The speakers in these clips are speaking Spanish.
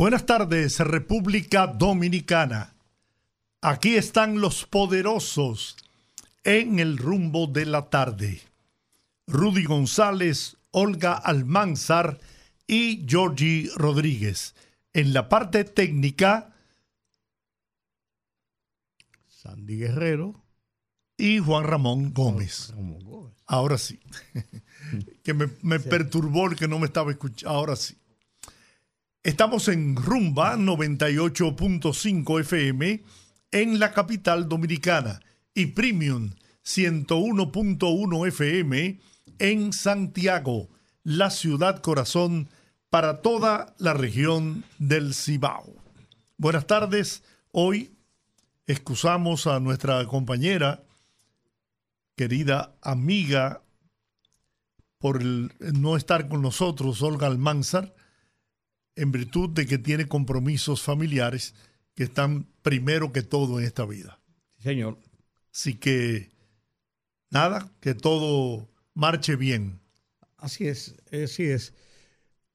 Buenas tardes, República Dominicana. Aquí están los poderosos en el rumbo de la tarde. Rudy González, Olga Almanzar y Georgie Rodríguez. En la parte técnica, Sandy Guerrero y Juan Ramón Gómez. Ahora sí. que me, me perturbó el que no me estaba escuchando. Ahora sí. Estamos en Rumba 98.5 FM en la capital dominicana y Premium 101.1 FM en Santiago, la ciudad corazón para toda la región del Cibao. Buenas tardes. Hoy excusamos a nuestra compañera, querida amiga, por no estar con nosotros, Olga Almanzar en virtud de que tiene compromisos familiares que están primero que todo en esta vida. Sí, señor. Así que, nada, que todo marche bien. Así es, así es.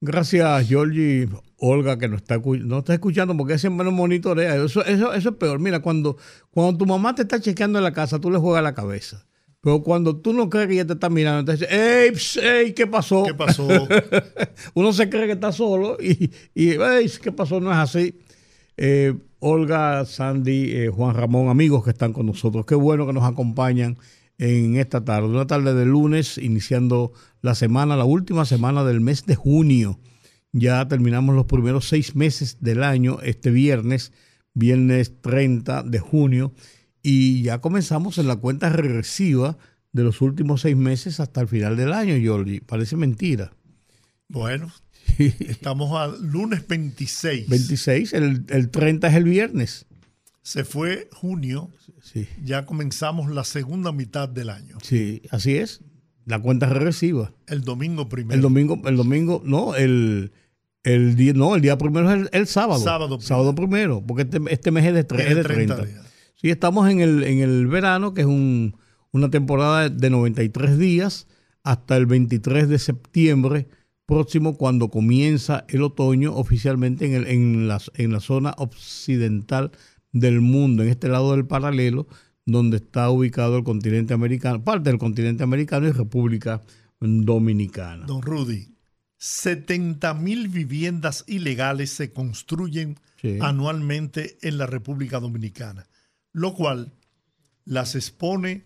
Gracias, Georgie, Olga, que nos está, no está escuchando porque siempre nos monitorea. Eso, eso, eso es peor. Mira, cuando, cuando tu mamá te está chequeando en la casa, tú le juegas la cabeza. Pero cuando tú no crees que ella te está mirando, te dice, ¡Ey, ey, qué pasó! ¿Qué pasó? Uno se cree que está solo y, y ¡Ey, qué pasó! No es así. Eh, Olga, Sandy, eh, Juan Ramón, amigos que están con nosotros, qué bueno que nos acompañan en esta tarde, una tarde de lunes, iniciando la semana, la última semana del mes de junio. Ya terminamos los primeros seis meses del año, este viernes, viernes 30 de junio y ya comenzamos en la cuenta regresiva de los últimos seis meses hasta el final del año, Jordi. Parece mentira. Bueno, estamos al lunes 26. 26, el, el 30 es el viernes. Se fue junio, sí. ya comenzamos la segunda mitad del año. Sí, así es. La cuenta regresiva. El domingo primero. El domingo, el domingo, no, el, el día, no, el día primero es el, el sábado. Sábado primero. Sábado primero, porque este, este mes es de, tre- Es es de de 30 30. días. Sí, estamos en el, en el verano, que es un, una temporada de 93 días, hasta el 23 de septiembre próximo, cuando comienza el otoño oficialmente en, el, en, la, en la zona occidental del mundo, en este lado del paralelo, donde está ubicado el continente americano, parte del continente americano y República Dominicana. Don Rudy, 70 mil viviendas ilegales se construyen Sí. anualmente en la República Dominicana, lo cual las expone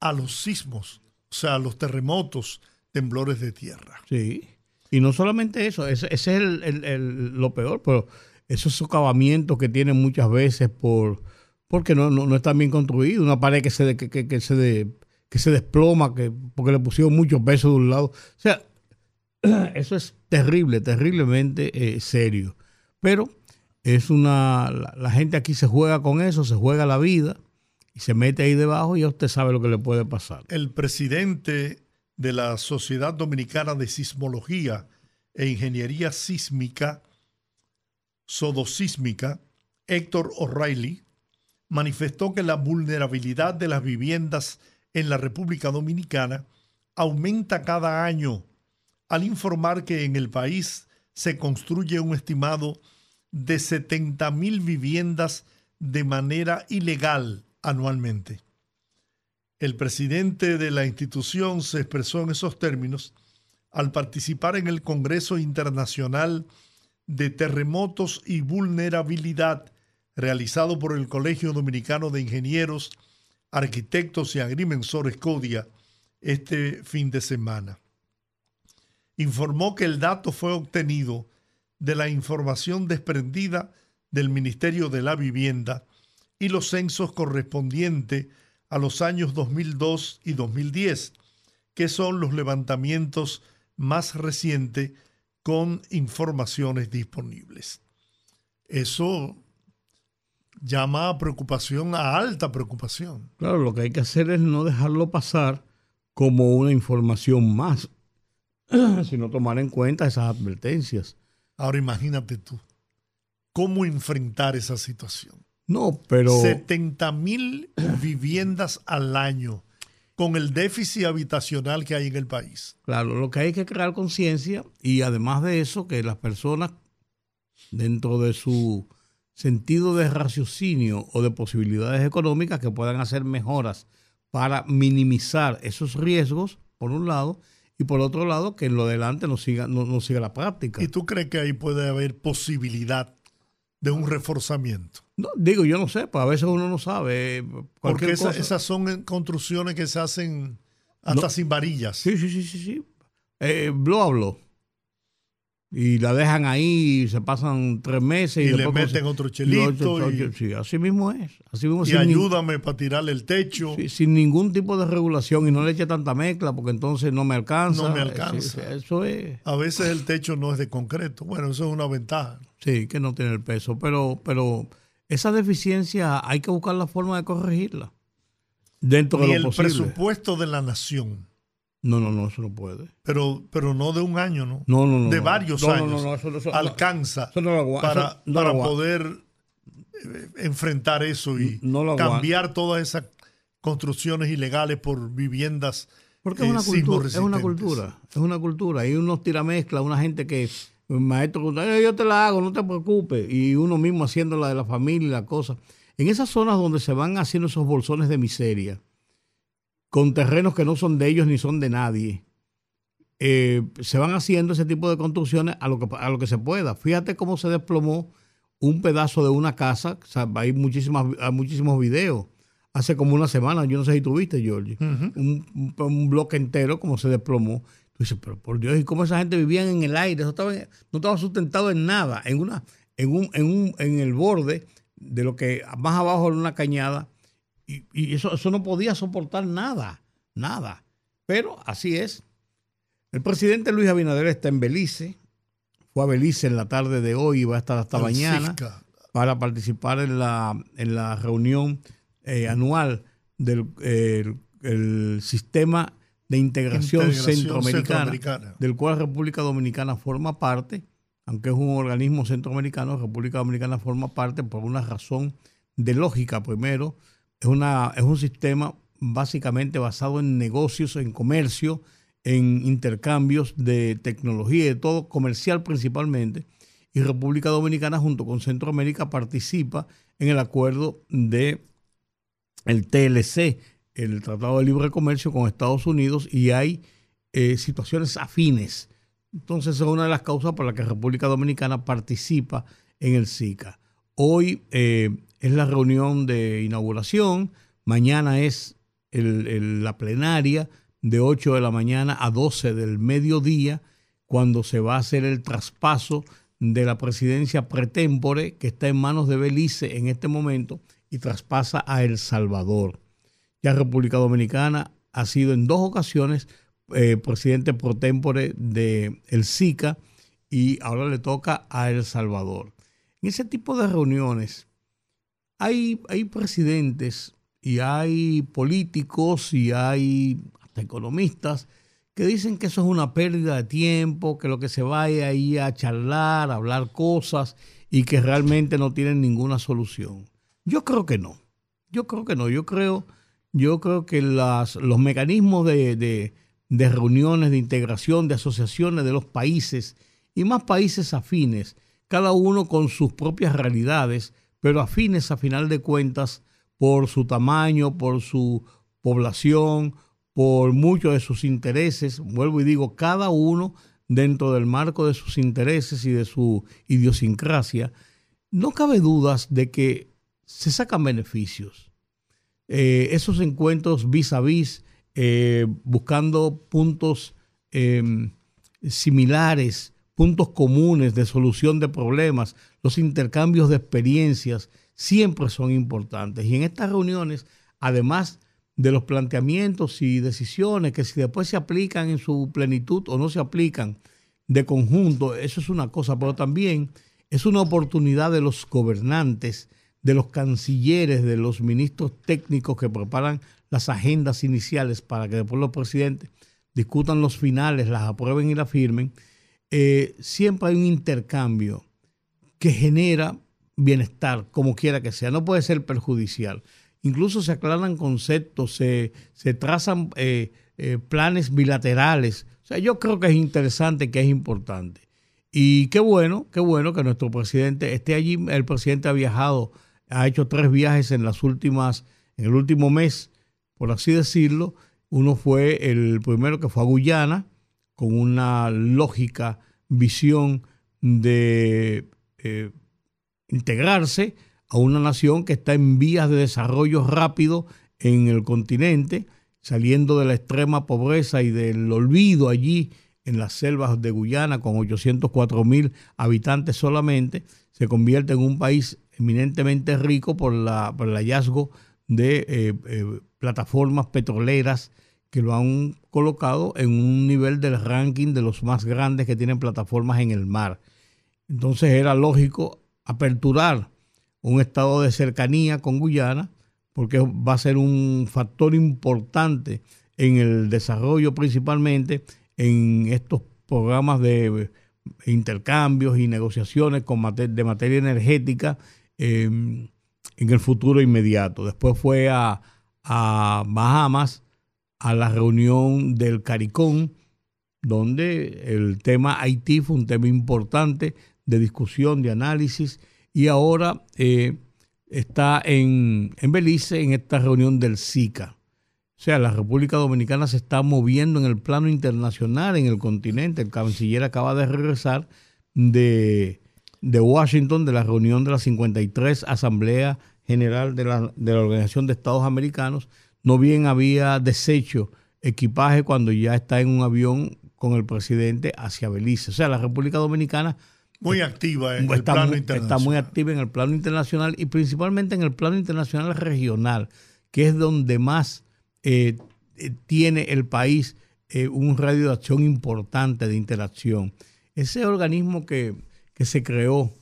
a los sismos, o sea, a los terremotos, temblores de tierra. Sí. Y no solamente eso, ese, es el, lo peor, pero esos socavamientos que tienen muchas veces por porque no, no, no están bien construidos, una pared que se que- que se de- que se desploma, que porque le pusieron mucho peso de un lado. O sea, eso es terrible, terriblemente eh, serio. Pero es una la, gente aquí se juega con eso, se juega la vida y se mete ahí debajo y ya usted sabe lo que le puede pasar. El presidente de la Sociedad Dominicana de Sismología e Ingeniería Sísmica, Sodosísmica, Héctor O'Reilly, manifestó que la vulnerabilidad de las viviendas en la República Dominicana aumenta cada año al informar que en el país se construye un estimado de 70 mil viviendas de manera ilegal anualmente. El presidente de la institución se expresó en esos términos al participar en el Congreso Internacional de Terremotos y Vulnerabilidad realizado por el Colegio Dominicano de Ingenieros, Arquitectos y Agrimensores CODIA este fin de semana. Informó que el dato fue obtenido de la información desprendida del Ministerio de la Vivienda y los censos correspondientes a los años 2002 y 2010, que son los levantamientos más recientes con informaciones disponibles. eso llama a preocupación, a alta preocupación. Claro, lo que hay que hacer es no dejarlo pasar como una información más, sino tomar en cuenta esas advertencias. Ahora imagínate tú, ¿cómo enfrentar esa situación? No, pero... 70 mil viviendas al año con el déficit habitacional que hay en el país. Claro, lo que hay que crear conciencia y además de eso, que las personas dentro de su sentido de raciocinio o de posibilidades económicas que puedan hacer mejoras para minimizar esos riesgos, por un lado, y por otro lado, que en lo adelante no siga, no, siga la práctica. ¿Y tú crees que ahí puede haber posibilidad de un reforzamiento? No, digo, yo no sé, pues a veces uno no sabe. Eh, Porque esas son construcciones que se hacen hasta sin varillas. Sí, sí, sí, sí. sí. Eh, Blo habló y la dejan ahí y se pasan tres meses y, le meten otro chelito. Y, sí, así mismo es. Así mismo, y ayúdame para tirarle el techo. sin ningún tipo de regulación y no le eche tanta mezcla porque entonces no me alcanza. No me alcanza. eso es. A veces el techo no es de concreto. Bueno, eso es una ventaja. Sí, que no tiene el peso. Pero, pero esa deficiencia hay que buscar la forma de corregirla. Dentro de lo el presupuesto de la nación no, no, no, eso no puede. Pero, pero no de un año, ¿no? No, no, no. De varios años. alcanza para, para poder eh, enfrentar eso y cambiar todas esas construcciones ilegales por viviendas. Porque es una, eh, cultura, es una cultura, es una cultura. Hay unos tiramezclas, una gente que, maestro, yo te la hago, no te preocupes. Y uno mismo haciendo la de la familia y la cosa. En esas zonas donde se van haciendo esos bolsones de miseria, con terrenos que no son de ellos ni son de nadie. Eh, se van haciendo ese tipo de construcciones a lo, que, a lo que se pueda. Fíjate cómo se desplomó un pedazo de una casa. hay, muchísimas, muchísimos videos. Hace como una semana, yo no sé si tuviste, Georgie, un, bloque entero como se desplomó. Tú dices, pero por Dios, ¿y cómo esa gente vivía en el aire? no estaba sustentado en nada, en, una, en, un, en, un, en el borde de lo que más abajo era una cañada y, eso, eso no podía soportar nada, nada. Pero así es. El presidente Luis Abinader está en Belice, fue a Belice en la tarde de hoy y va a estar hasta mañana para participar en la, en la reunión eh, anual del el sistema de integración, centroamericana, del cual República Dominicana forma parte, aunque es un organismo centroamericano, República Dominicana forma parte por una razón de lógica primero, es, una, es un sistema básicamente basado en negocios, en comercio, en intercambios de tecnología de todo, comercial principalmente. Y República Dominicana junto con Centroamérica participa en el acuerdo de el TLC, el Tratado de Libre Comercio con Estados Unidos, y hay eh, situaciones afines. Entonces es una de las causas por las que República Dominicana participa en el SICA. Hoy eh, es la reunión de inauguración, mañana es la plenaria de 8 de la mañana a 12 del mediodía, cuando se va a hacer el traspaso de la presidencia pretémpore que está en manos de Belice en este momento y traspasa a El Salvador. Ya República Dominicana ha sido en dos ocasiones eh, presidente pretémpore de el SICA y ahora le toca a El Salvador. En ese tipo de reuniones hay, hay presidentes y hay políticos y hay hasta economistas que dicen que eso es una pérdida de tiempo, que lo que se vaya ahí a charlar, a hablar cosas y que realmente no tienen ninguna solución. Yo creo que no. Yo creo que no. Yo creo, yo creo que los mecanismos de, de reuniones, de integración, de asociaciones de los países y más países afines, cada uno con sus propias realidades, pero afines a final de cuentas por su tamaño, por su población, por muchos de sus intereses. Vuelvo y digo, cada uno dentro del marco de sus intereses y de su idiosincrasia, no cabe dudas de que se sacan beneficios. Eh, esos encuentros vis a vis, eh, buscando puntos em, similares puntos comunes de solución de problemas, los intercambios de experiencias, siempre son importantes. Y en estas reuniones, además de los planteamientos y decisiones que si después se aplican en su plenitud o no se aplican de conjunto, eso es una cosa, pero también es una oportunidad de los gobernantes, de los cancilleres, de los ministros técnicos que preparan las agendas iniciales para que después los presidentes discutan los finales, las aprueben y las firmen. Eh, siempre hay un intercambio que genera bienestar, como quiera que sea, no puede ser perjudicial. Incluso se aclaran conceptos, se, trazan eh, eh, planes bilaterales. O sea, yo creo que es interesante, que es importante. Y qué bueno, qué bueno que nuestro presidente esté allí. El presidente ha viajado, ha hecho tres viajes en las últimas, en el último mes, por así decirlo. Uno fue el primero que fue a Guyana, con una lógica visión de eh, integrarse a una nación que está en vías de desarrollo rápido en el continente, saliendo de la extrema pobreza y del olvido allí en las selvas de Guyana con 804 mil habitantes solamente, se convierte en un país eminentemente rico por, el hallazgo de eh, eh, plataformas petroleras que lo han colocado en un nivel del ranking de los más grandes que tienen plataformas en el mar. Entonces era lógico aperturar un estado de cercanía con Guyana, porque va a ser un factor importante en el desarrollo principalmente en estos programas de intercambios y negociaciones de materia energética em, en el futuro inmediato. Después fue a, a Bahamas a la reunión del CARICOM, donde el tema Haití fue un tema importante de discusión, de análisis, y ahora eh, está en, en Belice en esta reunión del SICA. O sea, la República Dominicana se está moviendo en el plano internacional, en el continente. El canciller acaba de regresar de, de Washington, de la reunión de la 53 Asamblea General de la, de la Organización de Estados Americanos. No bien había deshecho equipaje cuando ya está en un avión con el presidente hacia Belice. O sea, la República Dominicana muy activa en el plano internacional. Está muy activa en el plano internacional y principalmente en el plano internacional regional, que es donde más eh, eh, tiene el país eh, un radio de acción importante de interacción. Ese organismo que, se creó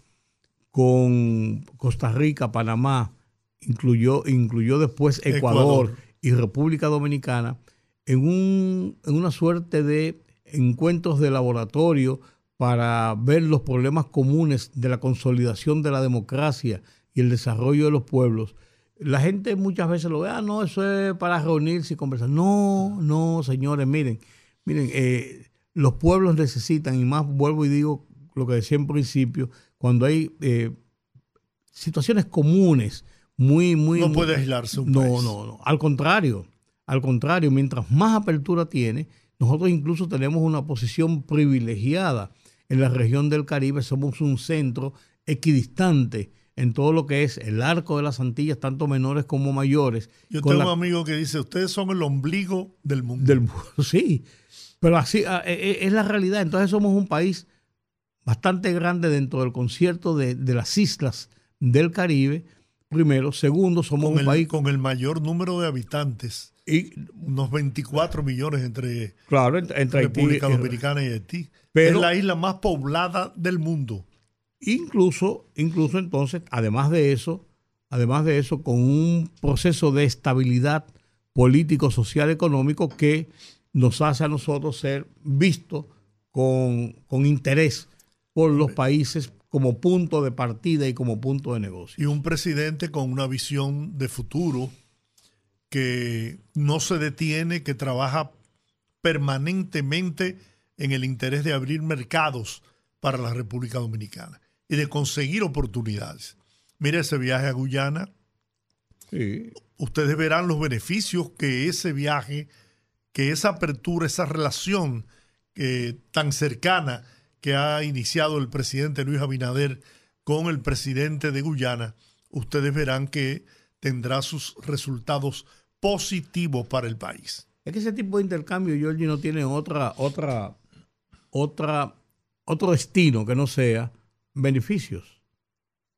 con Costa Rica, Panamá, incluyó, incluyó después Ecuador, y República Dominicana en, un, en una suerte de encuentros de laboratorio para ver los problemas comunes de la consolidación de la democracia y el desarrollo de los pueblos, la gente muchas veces lo ve, ah, no, eso es para reunirse y conversar. No, no, señores, miren, miren, eh, los pueblos necesitan, y más vuelvo y digo lo que decía en principio, cuando hay eh, situaciones comunes, muy, muy... No puede aislarse un no, país. No, no, al contrario, al contrario, mientras más apertura tiene, nosotros incluso tenemos una posición privilegiada en la región del Caribe, somos un centro equidistante en todo lo que es el arco de las Antillas, tanto menores como mayores. Yo tengo un amigo que dice, ustedes son el ombligo del mundo. Del, sí, pero así ah, eh, eh, es la realidad. Entonces somos un país bastante grande dentro del concierto de, las islas del Caribe. Primero. Segundo, somos un país... Con el mayor número de habitantes. Y, unos 24 millones entre, claro, entre, República Dominicana y Haití. Pero, es la isla más poblada del mundo. Incluso, incluso entonces, además de eso, además de eso, con un proceso de estabilidad político, social, económico que nos hace a nosotros ser vistos con, interés por los países como punto de partida y como punto de negocio. Y un presidente con una visión de futuro que no se detiene, que trabaja permanentemente en el interés de abrir mercados para la República Dominicana y de conseguir oportunidades. Mire ese viaje a Guyana. Ustedes verán los beneficios que ese viaje, que esa apertura, esa relación eh, tan cercana que ha iniciado el presidente Luis Abinader con el presidente de Guyana, ustedes verán que tendrá sus resultados positivos para el país. Es que ese tipo de intercambio, Georgie, no tiene otra, otra, otra, otro destino que no sea beneficios.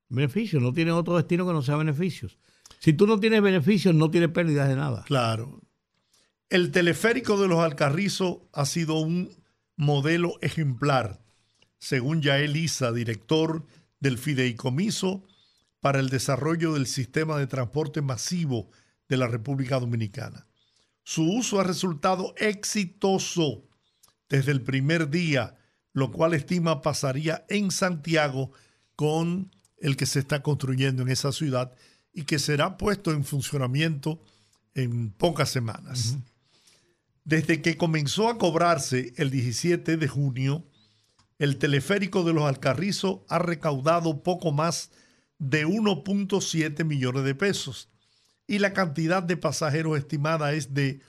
Beneficios, no tiene otro destino que no sea beneficios. Si tú no tienes beneficios, no tienes pérdidas de nada. Claro. El teleférico de los Alcarrizos ha sido un modelo ejemplar, según Yael Isa, director del Fideicomiso para el Desarrollo del Sistema de Transporte Masivo de la República Dominicana. Su uso ha resultado exitoso desde el primer día, lo cual estima pasaría en Santiago con el que se está construyendo en esa ciudad y que será puesto en funcionamiento en pocas semanas. Desde que comenzó a cobrarse el 17 de junio, el teleférico de los Alcarrizos ha recaudado poco más de 1.7 millones de pesos y la cantidad de pasajeros estimada es de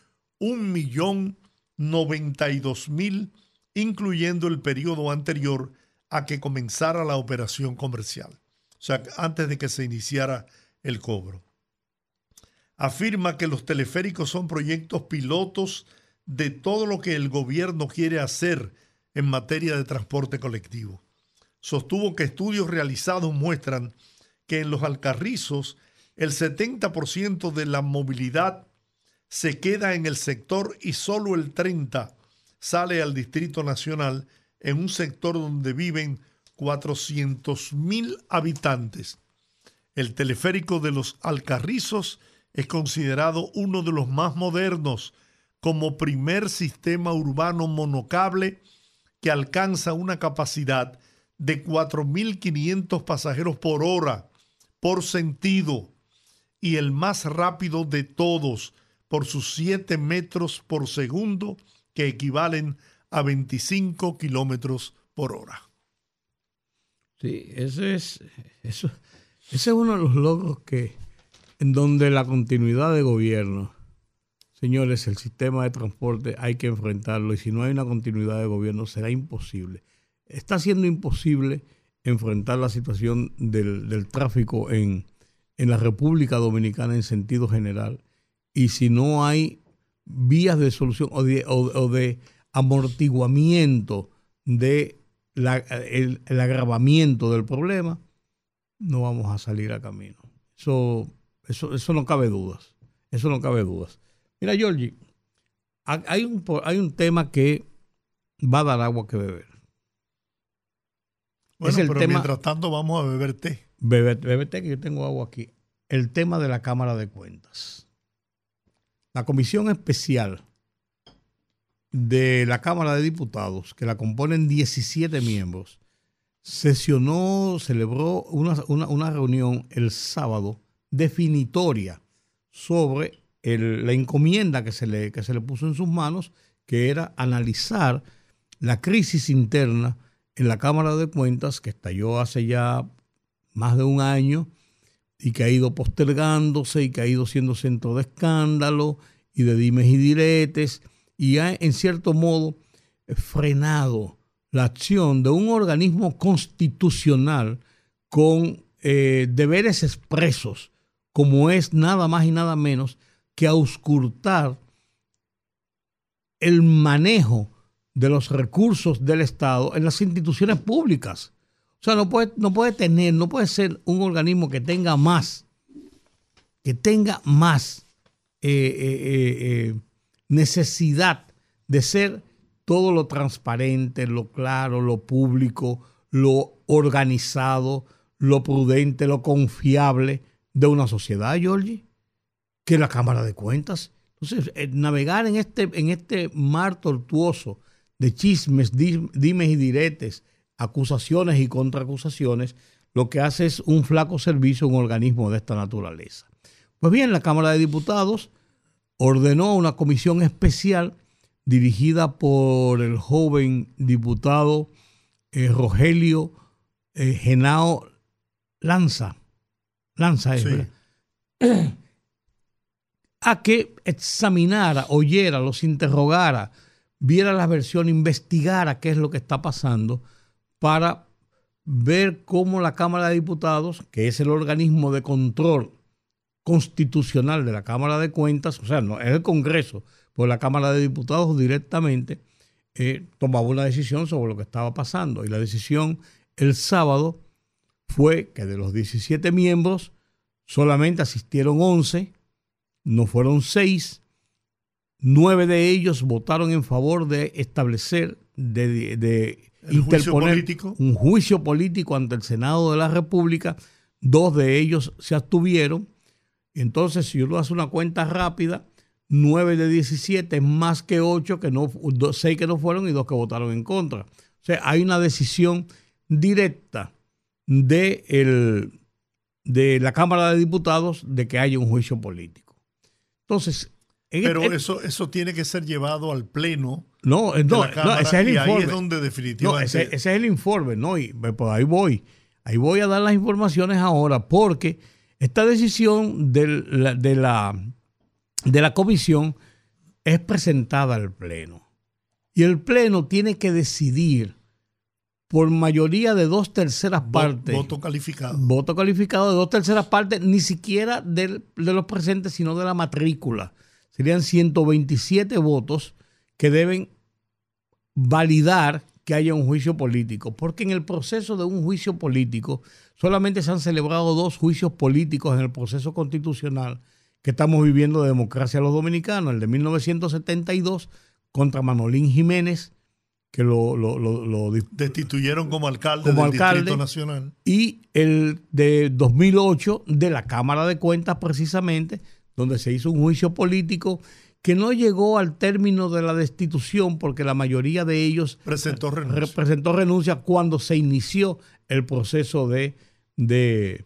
1.092.000, incluyendo el periodo anterior a que comenzara la operación comercial, o sea, antes de que se iniciara el cobro. Afirma que los teleféricos son proyectos pilotos de todo lo que el gobierno quiere hacer en materia de transporte colectivo. Sostuvo que estudios realizados muestran que en los Alcarrizos el 70% de la movilidad se queda en el sector y solo el 30% sale al Distrito Nacional en un sector donde viven 400.000 habitantes. El teleférico de los Alcarrizos es considerado uno de los más modernos como primer sistema urbano monocable que alcanza una capacidad de 4.500 pasajeros por hora por sentido y el más rápido de todos por sus 7 metros por segundo que equivalen a 25 kilómetros por hora. Sí, ese es, eso, ese es uno de los logros que, en donde la continuidad de gobierno, señores, el sistema de transporte hay que enfrentarlo y si no hay una continuidad de gobierno será imposible. Está siendo imposible enfrentar la situación del, tráfico en, la República Dominicana en sentido general. Y si no hay vías de solución o de, amortiguamiento de el, agravamiento del problema, no vamos a salir a camino. Eso, eso, eso no cabe dudas. Eso no cabe dudas. Mira, Georgie, hay un, hay un tema que va a dar agua que beber. Bueno, pero mientras tanto vamos a beber té. Beber, té, que yo tengo agua aquí. El tema de la Cámara de Cuentas. La comisión especial de la Cámara de Diputados, que la componen 17 miembros, sesionó, celebró una, reunión el sábado definitoria sobre la encomienda que se, le, que se le puso en sus manos, que era analizar la crisis interna en la Cámara de Cuentas, que estalló hace ya más de un año y que ha ido postergándose y que ha ido siendo centro de escándalo y de dimes y diretes y ha en cierto modo frenado la acción de un organismo constitucional con eh, deberes expresos, como es nada más y nada menos que auscultar el manejo de los recursos del Estado en las instituciones públicas. O sea, no puede, no puede tener, no puede ser un organismo que tenga más, que tenga más eh, eh, eh, necesidad de ser todo lo transparente, lo claro, lo público, lo organizado, lo prudente, lo confiable de una sociedad, Georgie, que la Cámara de Cuentas. Entonces, navegar en este, en este mar tortuoso de chismes, dimes y diretes, acusaciones y contraacusaciones, lo que hace es un flaco servicio a un organismo de esta naturaleza. Pues bien, la Cámara de Diputados ordenó una comisión especial dirigida por el joven diputado eh, Rogelio eh, Genao Lanza, Lanza a que examinara, oyera, los interrogara, viera la versión, investigara qué es lo que está pasando para ver cómo la Cámara de Diputados, que es el organismo de control constitucional de la Cámara de Cuentas, o sea, no es el Congreso, pues la Cámara de Diputados directamente eh, tomaba una decisión sobre lo que estaba pasando. Y la decisión el sábado fue que de los 17 miembros solamente asistieron 11, no fueron 6, Nueve de ellos votaron en favor de establecer de, interponer un juicio político ante el Senado de la República. Dos de ellos se abstuvieron. Entonces, si uno hace una cuenta rápida, 9 de 17 más que 8 que no, 6 que no fueron y 2 que votaron en contra. O sea, hay una decisión directa de, el, de la Cámara de Diputados de que haya un juicio político. Entonces, pero eso, eso tiene que ser llevado al pleno. No, no, ese es el informe. Ahí es donde definitivamente. ese, es el informe, ¿no? Y pues, pues ahí voy. Ahí voy a dar las informaciones ahora, porque esta decisión de la, de la, de la comisión es presentada al pleno. Y el pleno tiene que decidir por mayoría de dos terceras partes. Voto calificado. Voto calificado de dos terceras partes, ni siquiera de los presentes, sino de la matrícula serían 127 votos que deben validar que haya un juicio político, porque en el proceso de un juicio político solamente se han celebrado dos juicios políticos en el proceso constitucional que estamos viviendo de democracia los dominicanos, el de 1972 contra Manolín Jiménez, que lo, destituyeron como alcalde del Distrito Nacional, y el de 2008 de la Cámara de Cuentas precisamente, donde se hizo un juicio político que no llegó al término de la destitución porque la mayoría de ellos presentó renuncia, presentó renuncia cuando se inició el proceso de, de,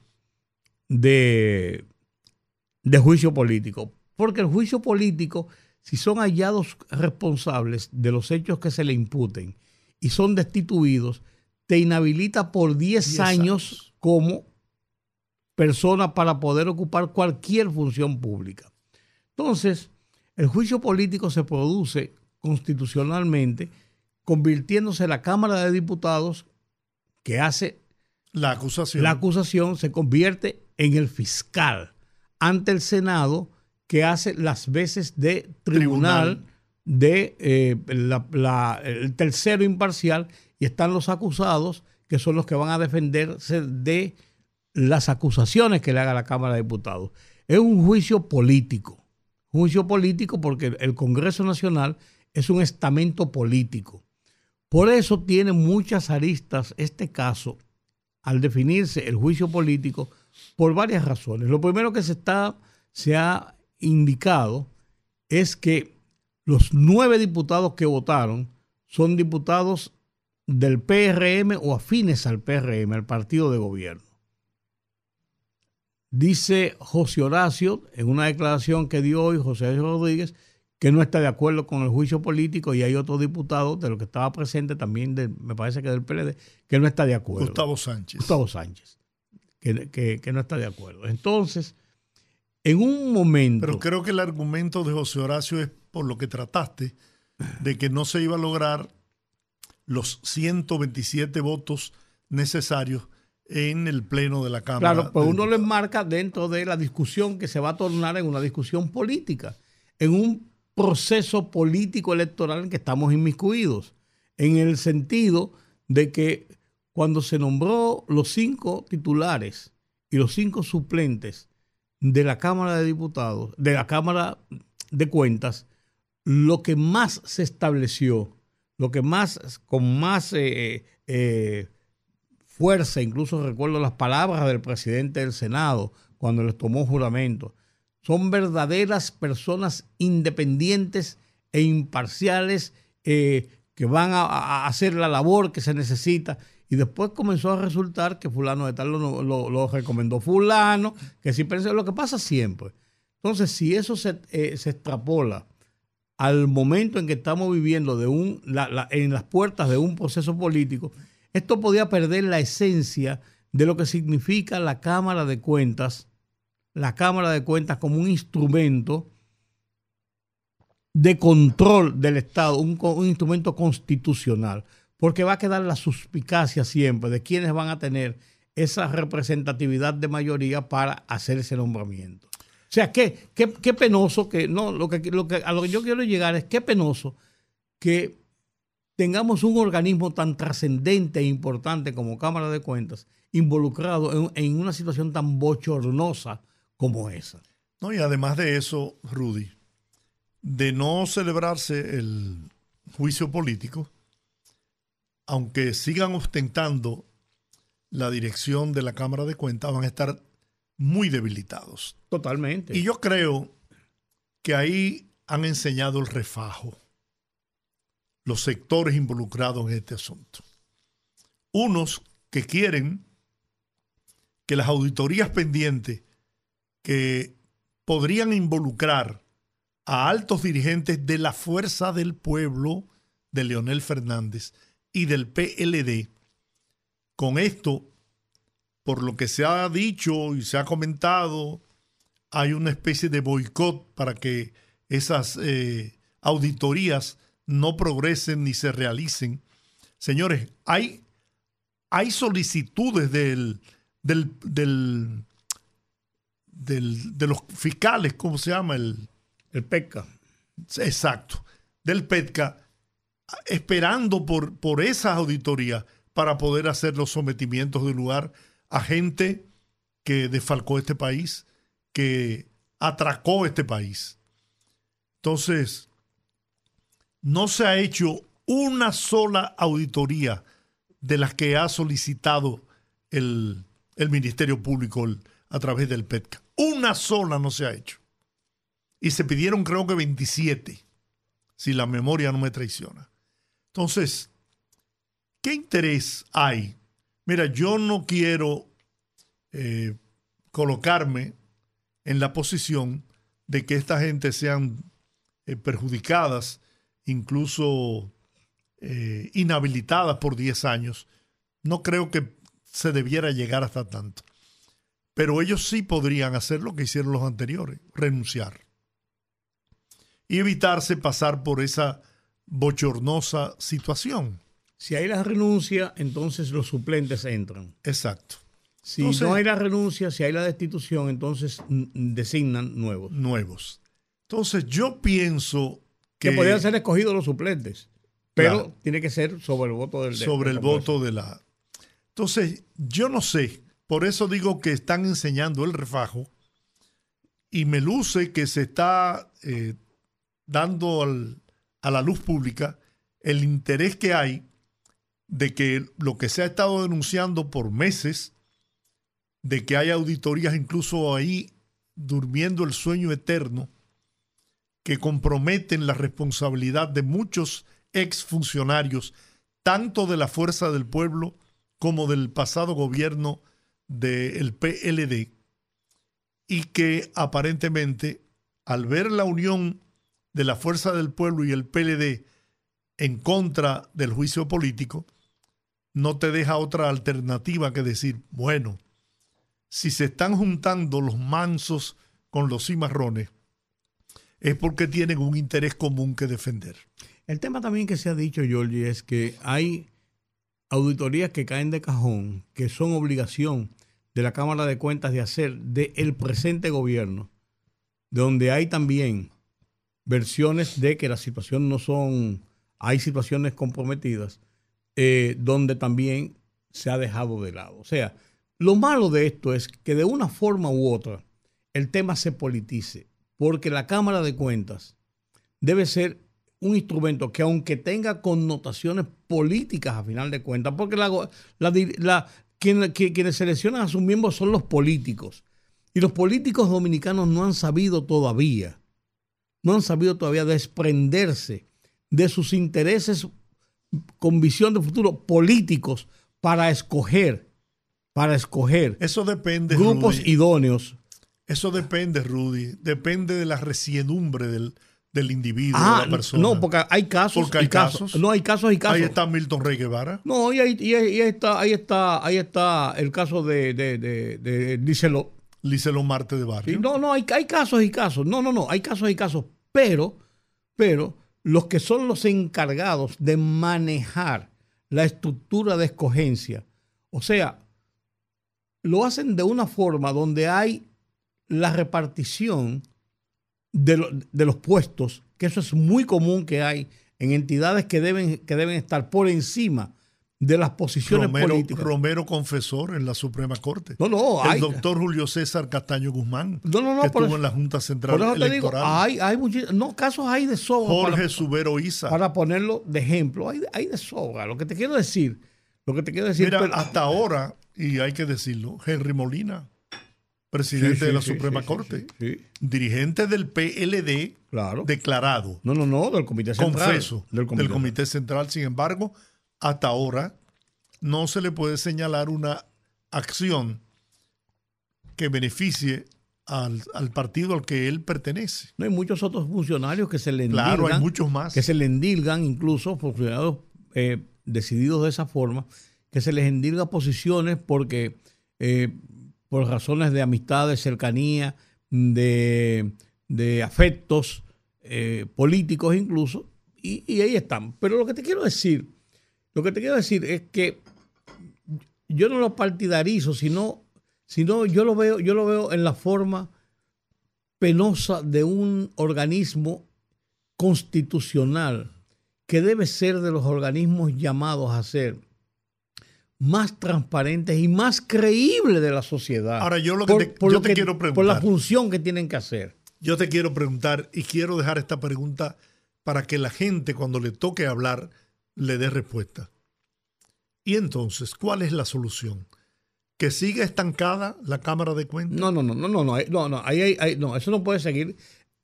de, de juicio político. Porque el juicio político, si son hallados responsables de los hechos que se le imputen y son destituidos, te inhabilita por 10 años, años como persona para poder ocupar cualquier función pública. Entonces, el juicio político se produce constitucionalmente convirtiéndose la Cámara de Diputados que hace la acusación. La acusación se convierte en el fiscal ante el Senado que hace las veces de tribunal, de eh, el tercero imparcial y están los acusados que son los que van a defenderse de las acusaciones que le haga la Cámara de Diputados. Es un juicio político. juicio político porque el Congreso Nacional es un estamento político. Por eso tiene muchas aristas este caso al definirse el juicio político por varias razones. Lo primero que se, está, se ha indicado es que los nueve diputados que votaron son diputados del PRM o afines al PRM, al partido de gobierno. Dice José Horacio, en una declaración que dio hoy José Rodríguez, que no está de acuerdo con el juicio político y hay otro diputado de lo que estaba presente también, me parece que del PLD, que no está de acuerdo. Gustavo Sánchez. Gustavo Sánchez, que, que no está de acuerdo. Entonces, en un momento... Pero creo que el argumento de José Horacio es por lo que trataste, de que no se iba a lograr los 127 votos necesarios en el pleno de la Cámara. Claro, pues uno lo enmarca dentro de la discusión que se va a tornar en una discusión política, en un proceso político electoral en que estamos inmiscuidos, en el sentido de que cuando se nombró los cinco titulares y los cinco suplentes de la Cámara de Diputados, de la Cámara de Cuentas, lo que más se estableció, lo que más, con más eh, eh, fuerza, incluso recuerdo las palabras del presidente del Senado cuando les tomó juramento. Son verdaderas personas independientes e imparciales eh, que van a, hacer la labor que se necesita. Y después comenzó a resultar que fulano de tal lo, recomendó fulano, que si pensé, lo que pasa siempre. Entonces, si eso se, eh, se extrapola al momento en que estamos viviendo de un, en las puertas de un proceso político, esto podía perder la esencia de lo que significa la Cámara de Cuentas, la Cámara de Cuentas como un instrumento de control del Estado, un, instrumento constitucional, porque va a quedar la suspicacia siempre de quienes van a tener esa representatividad de mayoría para hacer ese nombramiento. O sea, qué, qué, penoso que, no, lo que, a lo que yo quiero llegar es qué penoso que tengamos un organismo tan trascendente e importante como Cámara de Cuentas involucrado en, una situación tan bochornosa como esa. No, y además de eso, Rudy, de no celebrarse el juicio político, aunque sigan ostentando la dirección de la Cámara de Cuentas, van a estar muy debilitados. Totalmente. Y yo creo que ahí han enseñado el refajo los sectores involucrados en este asunto. Unos que quieren que las auditorías pendientes que podrían involucrar a altos dirigentes de la Fuerza del Pueblo de Leonel Fernández y del PLD, con esto, por lo que se ha dicho y se ha comentado, hay una especie de boicot para que esas eh, auditorías no progresen ni se realicen. Señores, hay, hay solicitudes del, del, del, de los fiscales, ¿cómo se llama? El, el PETCA. Exacto, del PETCA, esperando por, por esas auditorías para poder hacer los sometimientos de lugar a gente que desfalcó este país, que atracó este país. Entonces, no se ha hecho una sola auditoría de las que ha solicitado el, Ministerio Público a través del PETCA. Una sola no se ha hecho. Y se pidieron creo que 27, si la memoria no me traiciona. Entonces, ¿qué interés hay? Mira, yo no quiero eh, colocarme en la posición de que esta gente sean eh, perjudicadas incluso eh, inhabilitadas por 10 años. No creo que se debiera llegar hasta tanto. Pero ellos sí podrían hacer lo que hicieron los anteriores, renunciar. Y evitarse pasar por esa bochornosa situación. Si hay la renuncia, entonces los suplentes entran. Exacto. Si no hay la renuncia, si hay la destitución, entonces designan nuevos. Nuevos. Entonces yo pienso que, podrían ser escogidos los suplentes, pero tiene que ser sobre el voto del Sobre el voto de la... Entonces, yo no sé, por eso digo que están enseñando el refajo y me luce que se está eh, dando a la luz pública el interés que hay de que lo que se ha estado denunciando por meses, de que hay auditorías incluso ahí durmiendo el sueño eterno, que comprometen la responsabilidad de muchos exfuncionarios, tanto de la Fuerza del Pueblo como del pasado gobierno del PLD, y que aparentemente, al ver la unión de la Fuerza del Pueblo y el PLD en contra del juicio político, no te deja otra alternativa que decir, bueno, si se están juntando los mansos con los cimarrones, es porque tienen un interés común que defender. El tema también que se ha dicho, Giorgi, es que hay auditorías que caen de cajón, que son obligación de la Cámara de Cuentas de hacer del presente gobierno, donde hay también versiones de que la situación no son, hay situaciones comprometidas, eh, donde también se ha dejado de lado. O sea, lo malo de esto es que de una forma u otra el tema se politice porque la Cámara de Cuentas debe ser un instrumento que aunque tenga connotaciones políticas a final de cuentas, porque la, quienes seleccionan a sus miembros son los políticos, y los políticos dominicanos no han sabido todavía, no han sabido todavía desprenderse de sus intereses con visión de futuro políticos para escoger, para escoger Eso depende, grupos idóneos eso depende, Rudy. Depende de la resiedumbre del, individuo, de la ah, persona. No, porque hay casos. Porque hay casos. No, hay casos y casos. Ahí está Milton Rey Guevara. No, y ahí, está, ahí está, ahí está el caso de, de, de, de Licelo. Marte de Barrio. no, no, hay, hay casos y casos. No, no, no, hay casos y casos. Pero, pero, los que son los encargados de manejar la estructura de escogencia, o sea, lo hacen de una forma donde hay la repartición de, los puestos, que eso es muy común que hay en entidades que deben, que deben estar por encima de las posiciones políticas. Romero confesor en la Suprema Corte. No, no, El doctor Julio César Castaño Guzmán, no, no, no, que estuvo en la Junta Central Electoral. hay, hay no, casos hay de sobra. Jorge Subero Isa. Para ponerlo de ejemplo, hay, hay de sobra. Lo que te quiero decir, lo que te quiero decir. Mira, hasta ahora, y hay que decirlo, Henry Molina, presidente de la Suprema Corte, dirigente del PLD, claro. declarado. No, no, no, del Comité Central. Confeso, del comité Central. Sin embargo, hasta ahora no se le puede señalar una acción que beneficie al, partido al que él pertenece. No hay muchos otros funcionarios que se le endilgan. Claro, hay muchos más. Que se le endilgan, incluso funcionarios eh, decididos de esa forma, que se les endilga posiciones porque eh, por razones de amistad, de cercanía, de, afectos eh, políticos incluso, y, y ahí están. Pero lo que te quiero decir lo que te quiero decir es que yo no lo partidarizo, sino, sino yo lo veo, yo lo veo en la forma penosa de un organismo constitucional que debe ser de los organismos llamados a ser más transparentes y más creíbles de la sociedad. Ahora, yo lo que te, quiero preguntar. Por la función que tienen que hacer. Yo te quiero preguntar y quiero dejar esta pregunta para que la gente cuando le toque hablar le dé respuesta. Y entonces, ¿cuál es la solución? ¿Que siga estancada la Cámara de Cuentas? No, no, no, no, no, no, no, no, ahí, no eso no puede seguir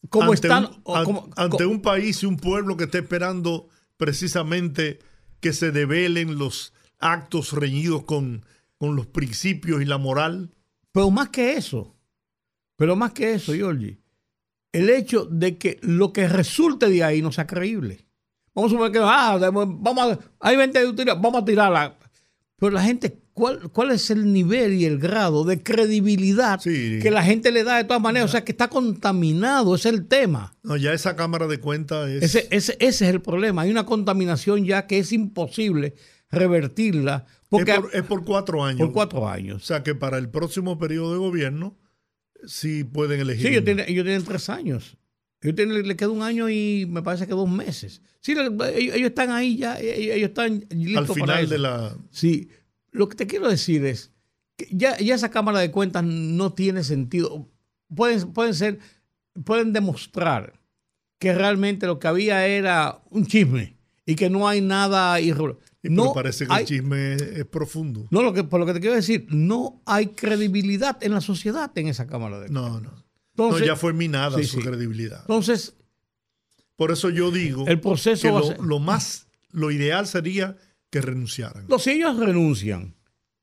como ante están. Un, ante un país y un pueblo que está esperando precisamente que se develen los actos reñidos con, con los principios y la moral. Pero más que eso, pero más que eso, Giorgi, el hecho de que lo que resulte de ahí no sea creíble. Vamos a suponer que ah, vamos a, hay 20 de utilidad, vamos a tirarla. Pero la gente, ¿cuál, ¿cuál es el nivel y el grado de credibilidad que la gente le da de todas maneras? O sea, que está contaminado, es el tema. No, ya esa Cámara de Cuentas es... Ese, ese, ese es el problema. Hay una contaminación ya que es imposible revertirla. Porque es, por, cuatro años. Por cuatro años. O sea, que para el próximo periodo de gobierno sí pueden elegir. Sí, ellos tienen, ellos tienen tres años. Ellos le queda un año y me parece que dos meses. Sí, ellos, están ahí ya, ellos están listos Al final de la... Sí, lo que te quiero decir es que ya, ya esa Cámara de Cuentas no tiene sentido. Pueden, pueden ser, pueden demostrar que realmente lo que había era un chisme y que no hay nada irregular. No parece que el chisme es, profundo. No, lo que, por lo que te quiero decir, no hay credibilidad en la sociedad en esa Cámara de. No, no no, ya fue minada su credibilidad. Entonces, por eso yo digo el proceso que lo, más, lo ideal sería que renunciaran. No, si ellos renuncian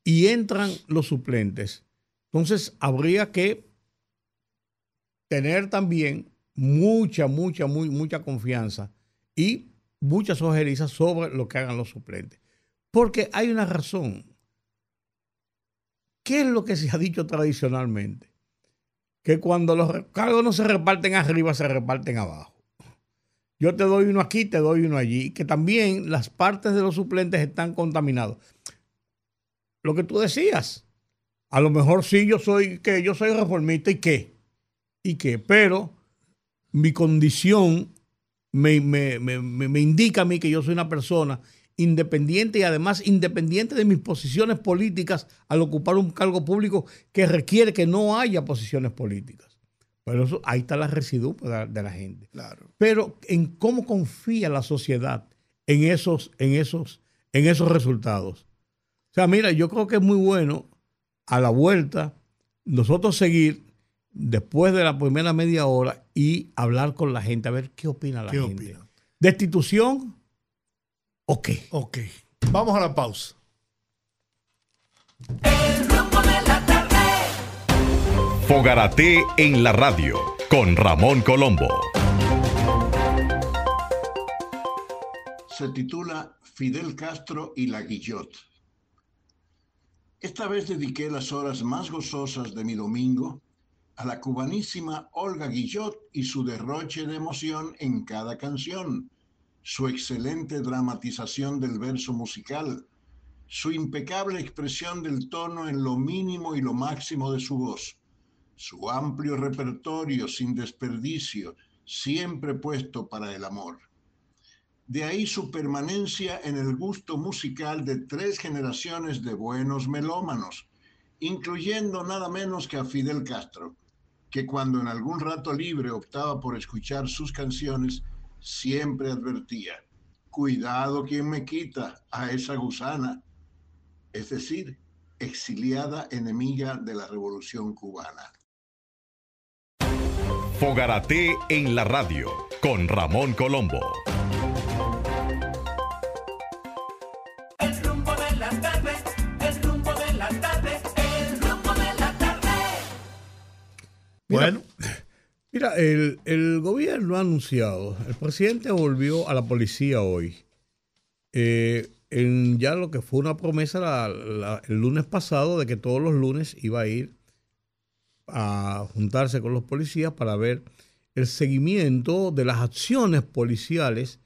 y entran los suplentes, entonces habría que tener también mucha, mucha, muy, mucha confianza y muchas ojerizas sobre lo que hagan los suplentes. Porque hay una razón. ¿Qué es lo que se ha dicho tradicionalmente? que cuando los cargos no se reparten arriba, se reparten abajo. Yo te doy uno aquí, te doy uno allí, que también las partes de los suplentes están contaminados. Lo que tú decías, a lo mejor sí yo soy que yo soy reformista y qué, y qué, pero mi condición me, me indica a mí que yo soy una persona independiente y además independiente de mis posiciones políticas al ocupar un cargo público que requiere que no haya posiciones políticas. Pero eso, ahí está la residuo de la gente. Claro. Pero en cómo confía la sociedad en esos, en esos, en esos resultados. O sea, mira, yo creo que es muy bueno a la vuelta nosotros seguir después de la primera media hora y hablar con la gente, a ver qué opina la gente. Destitución Ok. Ok. Vamos a la pausa. El rumbo de la tarde. Fogarate en la radio con Ramón Colombo. Se titula Fidel Castro y la Guillot. Esta vez dediqué las horas más gozosas de mi domingo a la cubanísima Olga Guillot y su derroche de emoción en cada canción su excelente dramatización del verso musical, su impecable expresión del tono en lo mínimo y lo máximo de su voz, su amplio repertorio sin desperdicio, siempre puesto para el amor. De ahí su permanencia en el gusto musical de tres generaciones de buenos melómanos, incluyendo nada menos que a Fidel Castro, que cuando en algún rato libre optaba por escuchar sus canciones, siempre advertía, cuidado quien me quita a esa gusana, es decir, exiliada enemiga de la revolución cubana. Fogarate en la radio con Ramón Colombo. Bueno. Mira, el, gobierno ha anunciado, el presidente volvió a la policía hoy, eh, en ya lo que fue una promesa el lunes pasado de que todos los lunes iba a ir a juntarse con los policías para ver el seguimiento de las acciones policiales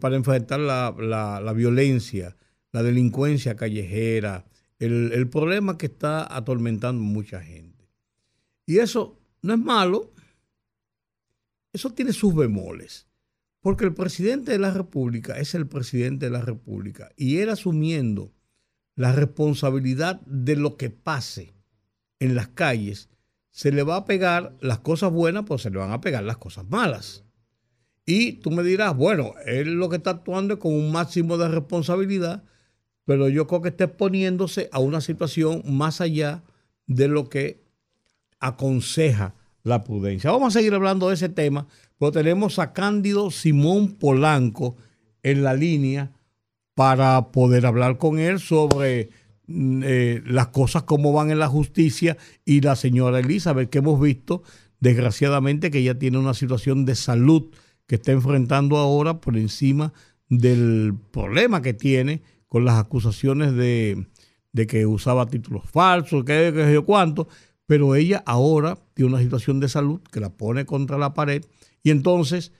para enfrentar la, violencia, la delincuencia callejera, el, el problema que está atormentando mucha gente. Y eso no es malo, eso tiene sus bemoles, porque el presidente de la República es el presidente de la República y él asumiendo la responsabilidad de lo que pase en las calles, se le va a pegar las cosas buenas, pues se le van a pegar las cosas malas. Y tú me dirás, bueno, él lo que está actuando es con un máximo de responsabilidad, pero yo creo que está exponiéndose a una situación más allá de lo que aconseja la prudencia. Vamos a seguir hablando de ese tema, pero tenemos a Cándido Simón Polanco en la línea para poder hablar con él sobre mm, eh, las cosas como van en la justicia y la señora Elizabeth que hemos visto, desgraciadamente, que ella tiene una situación de salud que está enfrentando ahora por encima del problema que tiene con las acusaciones de, que usaba títulos falsos, que, que yo cuánto, pero ella ahora tiene una situación de salud que la pone contra la pared y entonces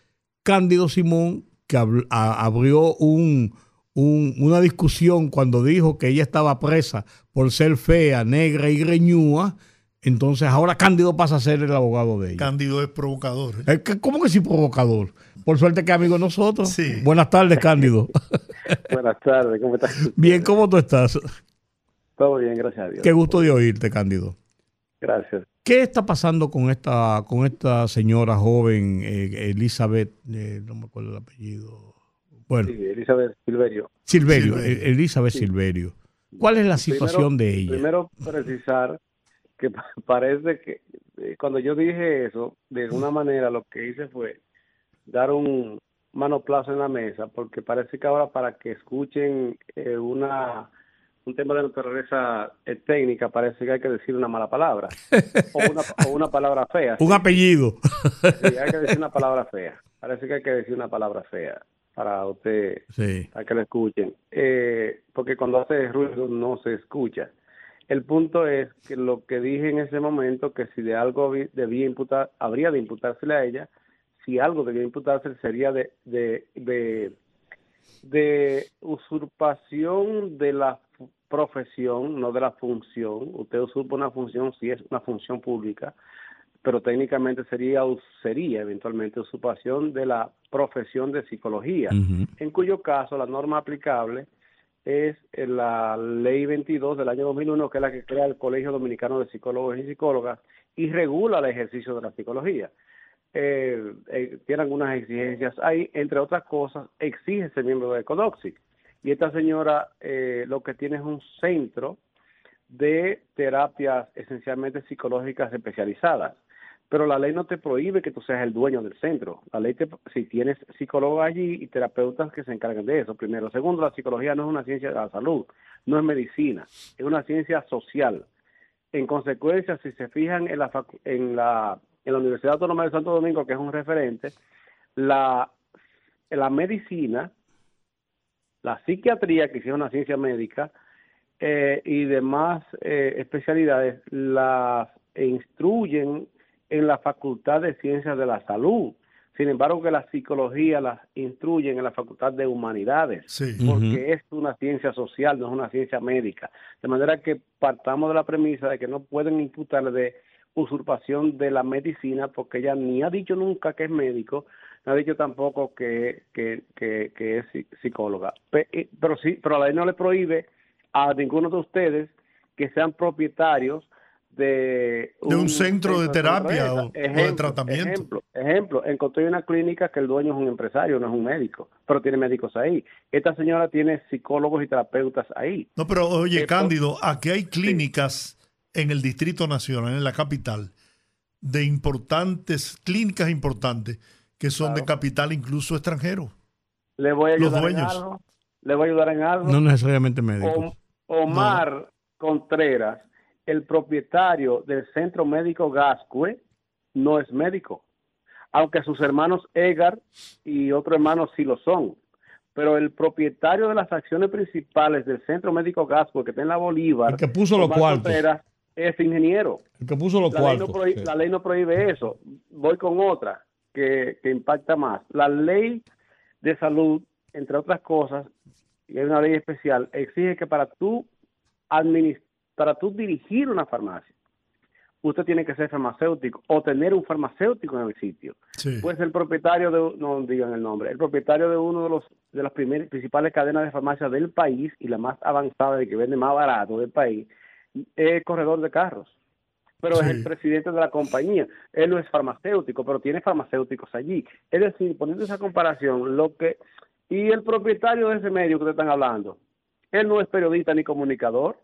Cándido Simón, que abrió una discusión cuando dijo que ella estaba presa por ser fea, negra y greñúa, entonces ahora Cándido pasa a ser el abogado de ella. Cándido es provocador. ¿eh? ¿Cómo que sí provocador? Por suerte que amigo de nosotros. Sí. Buenas tardes, Cándido. Buenas tardes, ¿cómo estás? Bien, ¿cómo tú estás? Todo bien, gracias a Dios. Qué gusto de oírte, Cándido. Gracias. ¿Qué está pasando con esta, con esta señora joven, eh, Elizabeth, eh, no me acuerdo el apellido? Bueno. Sí, Elizabeth Silverio. Silverio, e, Elizabeth Silverio. ¿Cuál es la situación de ella? Primero, precisar que parece que eh, cuando yo dije eso, de alguna manera lo que hice fue dar un manoplazo en la mesa, porque parece que ahora para que escuchen una un tema de naturaleza eh, técnica parece que hay que decir una mala palabra o una, palabra fea. Un apellido. Sí, hay que decir una palabra fea. Parece que hay que decir una palabra fea para usted, para que lo escuchen. Eh, porque cuando hace ruido no se escucha. El punto es que lo que dije en ese momento, que si de algo debía imputar, habría de imputársele a ella, si algo debía imputarse sería de, de, de, de usurpación de la profesión, no de la función. Usted usurpa una función si es una función pública, pero técnicamente sería sería eventualmente usurpación de la profesión de psicología, en cuyo caso la norma aplicable es la ley 22 del año 2001, que es la que crea el Colegio Dominicano de Psicólogos y Psicólogas y regula el ejercicio de la psicología. Eh, eh, tiene algunas exigencias ahí, entre otras cosas, exige ser miembro de CODOXIC y esta señora eh, lo que tiene es un centro de terapias esencialmente psicológicas especializadas. Pero la ley no te prohíbe que tú seas el dueño del centro. La ley, te, si tienes psicólogos allí y terapeutas que se encarguen de eso, primero. Segundo, la psicología no es una ciencia de la salud, no es medicina, es una ciencia social. En consecuencia, si se fijan en la, en la, en la Universidad Autónoma de Santo Domingo, que es un referente, la, la medicina la psiquiatría, que es una ciencia médica, eh, y demás eh, especialidades las instruyen en la Facultad de Ciencias de la Salud. Sin embargo, que la psicología las instruyen en la Facultad de Humanidades, porque es una ciencia social, no es una ciencia médica. De manera que partamos de la premisa de que no pueden imputarle de usurpación de la medicina, porque ella ni ha dicho nunca que es médico, no ha dicho tampoco que, que, que, es psicóloga. Pero sí, pero la ley no le prohíbe a ninguno de ustedes que sean propietarios de un, centro, de terapia o, de tratamiento. Ejemplo, ejemplo, encontré una clínica que el dueño es un empresario, no es un médico, pero tiene médicos ahí. Esta señora tiene psicólogos y terapeutas ahí. No, pero oye, Cándido, aquí hay clínicas en el Distrito Nacional, en la capital, de importantes, clínicas importantes, que son de capital incluso extranjero. Le voy a ayudar en algo. Le voy a ayudar en algo. No necesariamente médico. Omar Contreras el propietario del Centro Médico Gascue no es médico, aunque sus hermanos Edgar y otro hermano sí lo son. Pero el propietario de las acciones principales del Centro Médico Gascue, que está en la Bolívar, el que puso los cuartos, es ingeniero. El que puso los la cuartos. Ley no prohíbe, La ley no prohíbe eso. Voy con otra que, que impacta más. La ley de salud, entre otras cosas, y hay una ley especial, exige que para tú administrar para tú dirigir una farmacia, usted tiene que ser farmacéutico o tener un farmacéutico en el sitio. Pues el propietario de, no digan el nombre, el propietario de uno de los de las primeras principales cadenas de farmacia del país y la más avanzada y que vende más barato del país, es corredor de carros. Pero es el presidente de la compañía. Él no es farmacéutico, pero tiene farmacéuticos allí. Es decir, poniendo esa comparación, lo que y el propietario de ese medio que te están hablando, él no es periodista ni comunicador,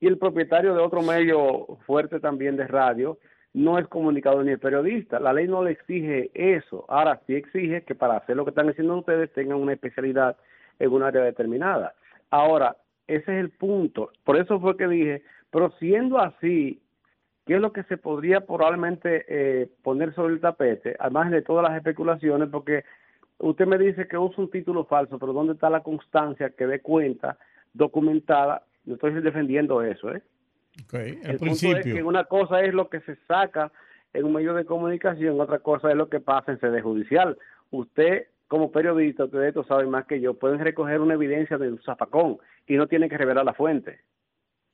y el propietario de otro medio fuerte también de radio no es comunicador ni es periodista. La ley no le exige eso. Ahora sí exige que para hacer lo que están haciendo ustedes tengan una especialidad en un área determinada. Ahora, ese es el punto. Por eso fue que dije, pero siendo así, ¿qué es lo que se podría probablemente eh, poner sobre el tapete? Además de todas las especulaciones, porque usted me dice que usa un título falso, pero ¿dónde está la constancia que dé cuenta documentada no estoy defendiendo eso, ¿eh? el, principio. es que una cosa es lo que se saca en un medio de comunicación, otra cosa es lo que pasa en sede judicial. Usted, como periodista, ustedes esto saben más que yo, pueden recoger una evidencia de un zafacón y no tienen que revelar la fuente.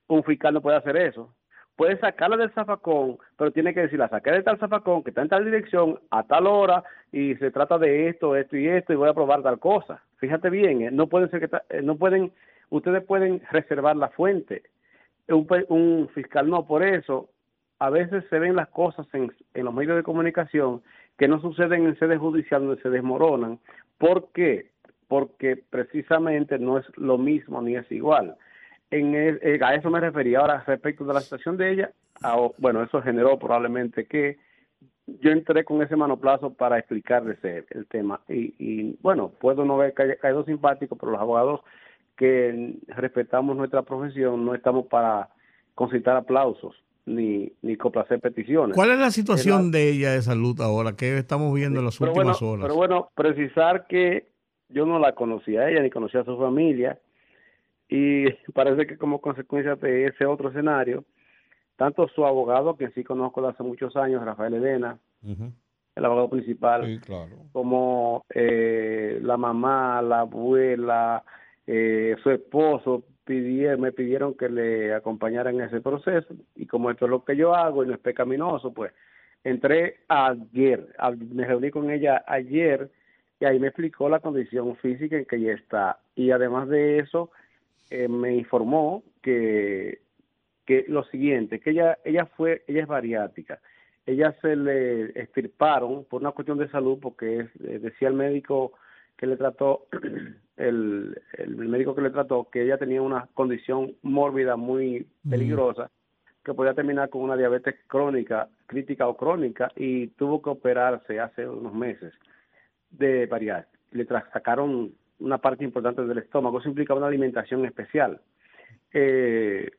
Un fiscal no puede hacer eso. Puede sacarla del zafacón, pero tiene que decir, la saqué de tal zafacón, que está en tal dirección, a tal hora, y se trata de esto, esto y esto, y voy a probar tal cosa. Fíjate bien, ¿eh? no pueden ser que eh, no pueden ustedes pueden reservar la fuente. Un, fiscal no, por eso a veces se ven las cosas en, los medios de comunicación que no suceden en sede judicial donde se desmoronan. ¿Por qué? Porque precisamente no es lo mismo ni es igual. En eh, a eso me refería. Ahora, respecto de la situación de ella, bueno, eso generó probablemente que yo entré con ese manoplazo para explicarles el, tema. Y, bueno, puedo no haber caído simpático, pero los abogados que respetamos nuestra profesión, no estamos para concitar aplausos ni, ni complacer peticiones. ¿Cuál es la situación de ella de salud ahora? que estamos viendo en las últimas horas? Pero bueno, precisar que yo no la conocía a ella ni conocía a su familia y parece que como consecuencia de ese otro escenario, tanto su abogado, que sí conozco de hace muchos años, Rafael Elena, el abogado principal, como eh, la mamá, la abuela, eh, su esposo me pidieron que le acompañara en ese proceso y como esto es lo que yo hago y no es pecaminoso, pues entré ayer, me reuní con ella ayer y ahí me explicó la condición física en que ella está. Y además de eso eh, me informó que que lo siguiente, que ella ella fue ella es bariátrica, ella se le extirparon por una cuestión de salud porque es, eh, decía el médico que le trató, el, el, médico que le trató, que ella tenía una condición mórbida muy peligrosa, que podía terminar con una diabetes crónica, crítica o crónica, y tuvo que operarse hace unos meses de variar. Le sacaron una parte importante del estómago, eso implica una alimentación especial. Eh,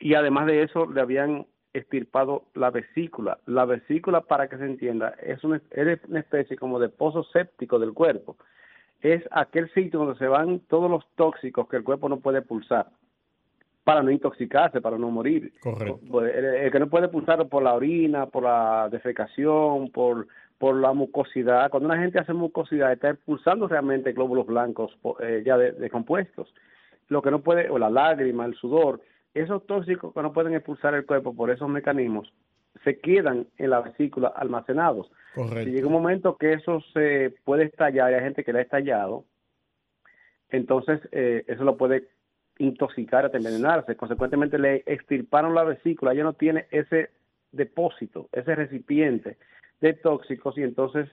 y además de eso, le habían estirpado la vesícula. La vesícula, para que se entienda, es una, es una especie como de pozo séptico del cuerpo. Es aquel sitio donde se van todos los tóxicos que el cuerpo no puede pulsar para no intoxicarse, para no morir. Correcto. Pues, el, que no puede pulsar por la orina, por la defecación, por, por la mucosidad. Cuando una gente hace mucosidad, está expulsando realmente glóbulos blancos eh, ya de, compuestos. Lo que no puede, o la lágrima, el sudor, esos tóxicos que no pueden expulsar el cuerpo por esos mecanismos se quedan en la vesícula almacenados. Si llega un momento que eso se puede estallar, hay gente que le ha estallado, entonces eh, eso lo puede intoxicar, envenenarse. Consecuentemente le extirparon la vesícula, ya no tiene ese depósito, ese recipiente de tóxicos y entonces,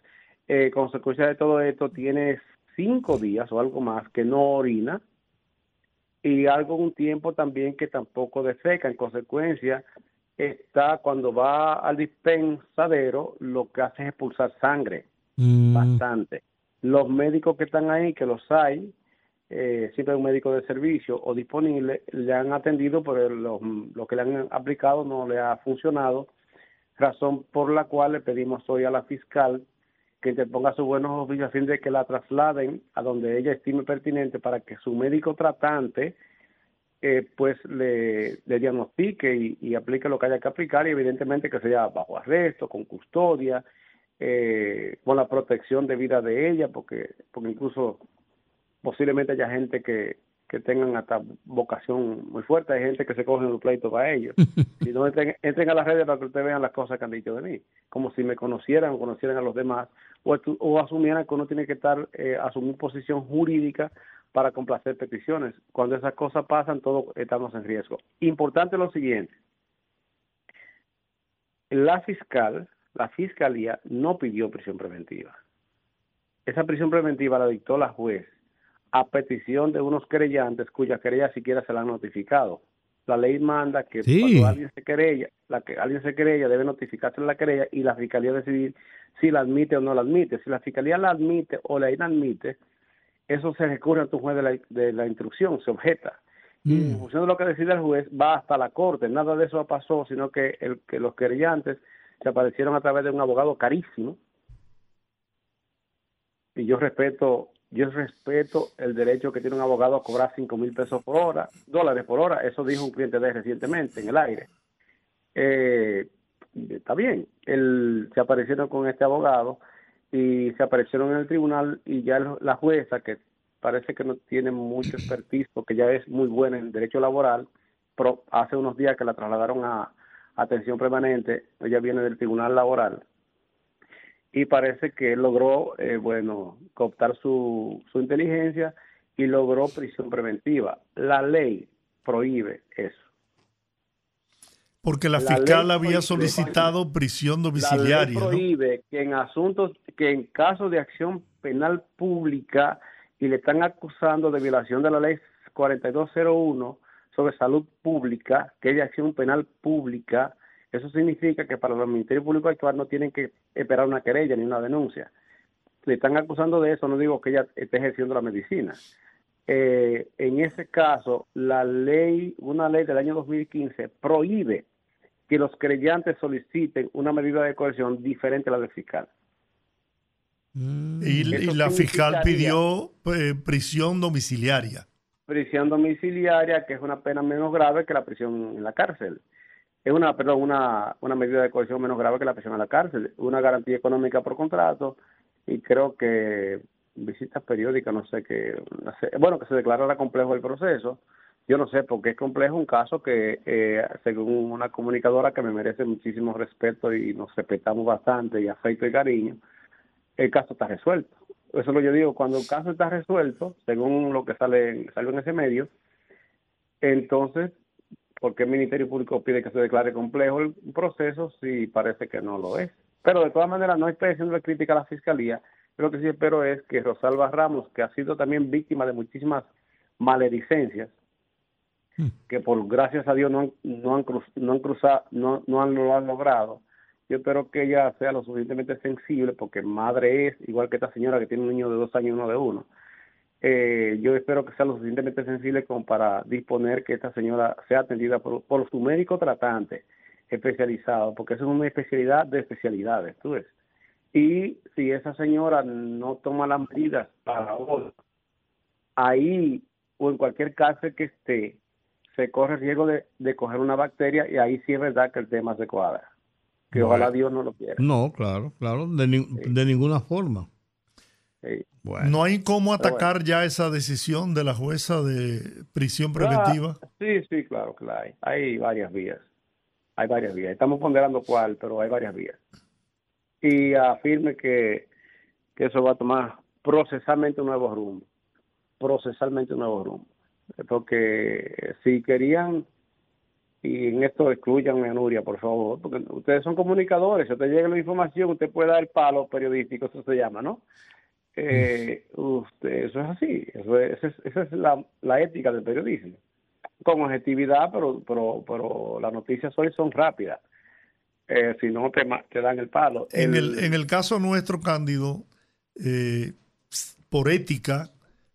eh, consecuencia de todo esto, tiene cinco días o algo más que no orina y algo un tiempo también que tampoco defeca. En consecuencia, está cuando va al dispensadero, lo que hace es expulsar sangre mm. bastante. Los médicos que están ahí, que los hay, eh, siempre un médico de servicio o disponible, le han atendido, pero lo, lo que le han aplicado no le ha funcionado, razón por la cual le pedimos hoy a la fiscal que interponga sus buenos oficios a fin de que la trasladen a donde ella estime pertinente para que su médico tratante eh, pues le, diagnostique y, aplique lo que haya que aplicar y evidentemente que sea bajo arresto, con custodia, eh, con la protección de vida de ella, porque, porque incluso posiblemente haya gente que, que tengan hasta vocación muy fuerte. Hay gente que se coge un pleito para ellos. Si no, entren, entren, a las redes para que ustedes vean las cosas que han dicho de mí. Como si me conocieran o conocieran a los demás. O, o asumieran que uno tiene que estar, eh, asumir posición jurídica para complacer peticiones. Cuando esas cosas pasan, todos estamos en riesgo. Importante lo siguiente. La fiscal, la fiscalía no pidió prisión preventiva. Esa prisión preventiva la dictó la juez a petición de unos querellantes cuya querella siquiera se la han notificado. La ley manda que cuando alguien se querella, la que alguien se querella debe notificarse la querella y la fiscalía decidir si la admite o no la admite. Si la fiscalía la admite o la inadmite, eso se recurre a tu juez de la, de la instrucción, se objeta. Y en mm. función de lo que decide el juez, va hasta la corte. Nada de eso pasó, sino que, el, que los querellantes se aparecieron a través de un abogado carísimo. Y yo respeto yo respeto el derecho que tiene un abogado a cobrar cinco mil pesos por hora, dólares por hora. Eso dijo un cliente de recientemente en el aire. Eh, está bien. Él, se aparecieron con este abogado y se aparecieron en el tribunal y ya la jueza, que parece que no tiene mucho expertise porque ya es muy buena en derecho laboral, pero hace unos días que la trasladaron a atención permanente, ella viene del tribunal laboral y parece que logró, eh, bueno, cooptar su, su inteligencia y logró prisión preventiva. La ley prohíbe eso. Porque la, fiscal había solicitado prisión domiciliaria. La ley prohíbe que en asuntos, que en caso de acción penal pública y le están acusando de violación de la ley 4201 sobre salud pública, que es de acción penal pública, eso significa que para los ministerios públicos actuar no tienen que esperar una querella ni una denuncia. Le están acusando de eso, no digo que ella esté ejerciendo la medicina. Eh, en ese caso, la ley, una ley del año 2015 prohíbe que los creyentes soliciten una medida de coerción diferente a la del fiscal. Mm. Y, la fiscal pidió eh, prisión domiciliaria. Prisión domiciliaria, que es una pena menos grave que la prisión en la cárcel es una, perdón, una, una medida de cohesión menos grave que la prisión a la cárcel, una garantía económica por contrato y creo que visitas periódicas, no sé qué, bueno, que se declarara complejo el proceso. Yo no sé por qué es complejo un caso que, eh, según una comunicadora que me merece muchísimo respeto y nos respetamos bastante y afecto y cariño, el caso está resuelto. Eso es lo que yo digo, cuando el caso está resuelto, según lo que sale, sale en ese medio, entonces porque el Ministerio Público pide que se declare complejo el proceso si parece que no lo es. Pero de todas maneras no estoy haciendo crítica a la Fiscalía. lo que sí espero es que Rosalba Ramos, que ha sido también víctima de muchísimas maledicencias, hmm. que por gracias a Dios no han, no han, no han cruzado, no, no, han, lo han logrado, yo espero que ella sea lo suficientemente sensible, porque madre es, igual que esta señora que tiene un niño de dos años y uno de uno, eh, yo espero que sea lo suficientemente sensible como para disponer que esta señora sea atendida por, su médico tratante especializado, porque eso es una especialidad de especialidades, tú ves. Y si esa señora no toma las medidas para hoy, ahí o en cualquier caso que esté, se corre el riesgo de, de coger una bacteria y ahí sí es verdad que el tema se cuadra. Que ojalá Dios no lo quiera. No, claro, claro, de, de ninguna forma. No hay cómo atacar ya esa decisión de la jueza de prisión preventiva. sí, sí, claro que la hay. Hay varias vías. hay varias vías. Estamos ponderando cuál, pero hay varias vías. Y afirme que, que eso va a tomar procesalmente un nuevo rumbo. Procesalmente un nuevo rumbo. Porque si querían, y en esto excluyan a Nuria, por favor, porque ustedes son comunicadores, si usted llega la información, usted puede dar palo periodístico, eso se llama, ¿no? Eh, usted, eso es así, eso es, esa es la, la ética del periodismo con objetividad, pero, pero, pero las noticias hoy son rápidas. Eh, si no, te, te, dan el palo. En el, en el caso nuestro, Cándido, eh, por ética,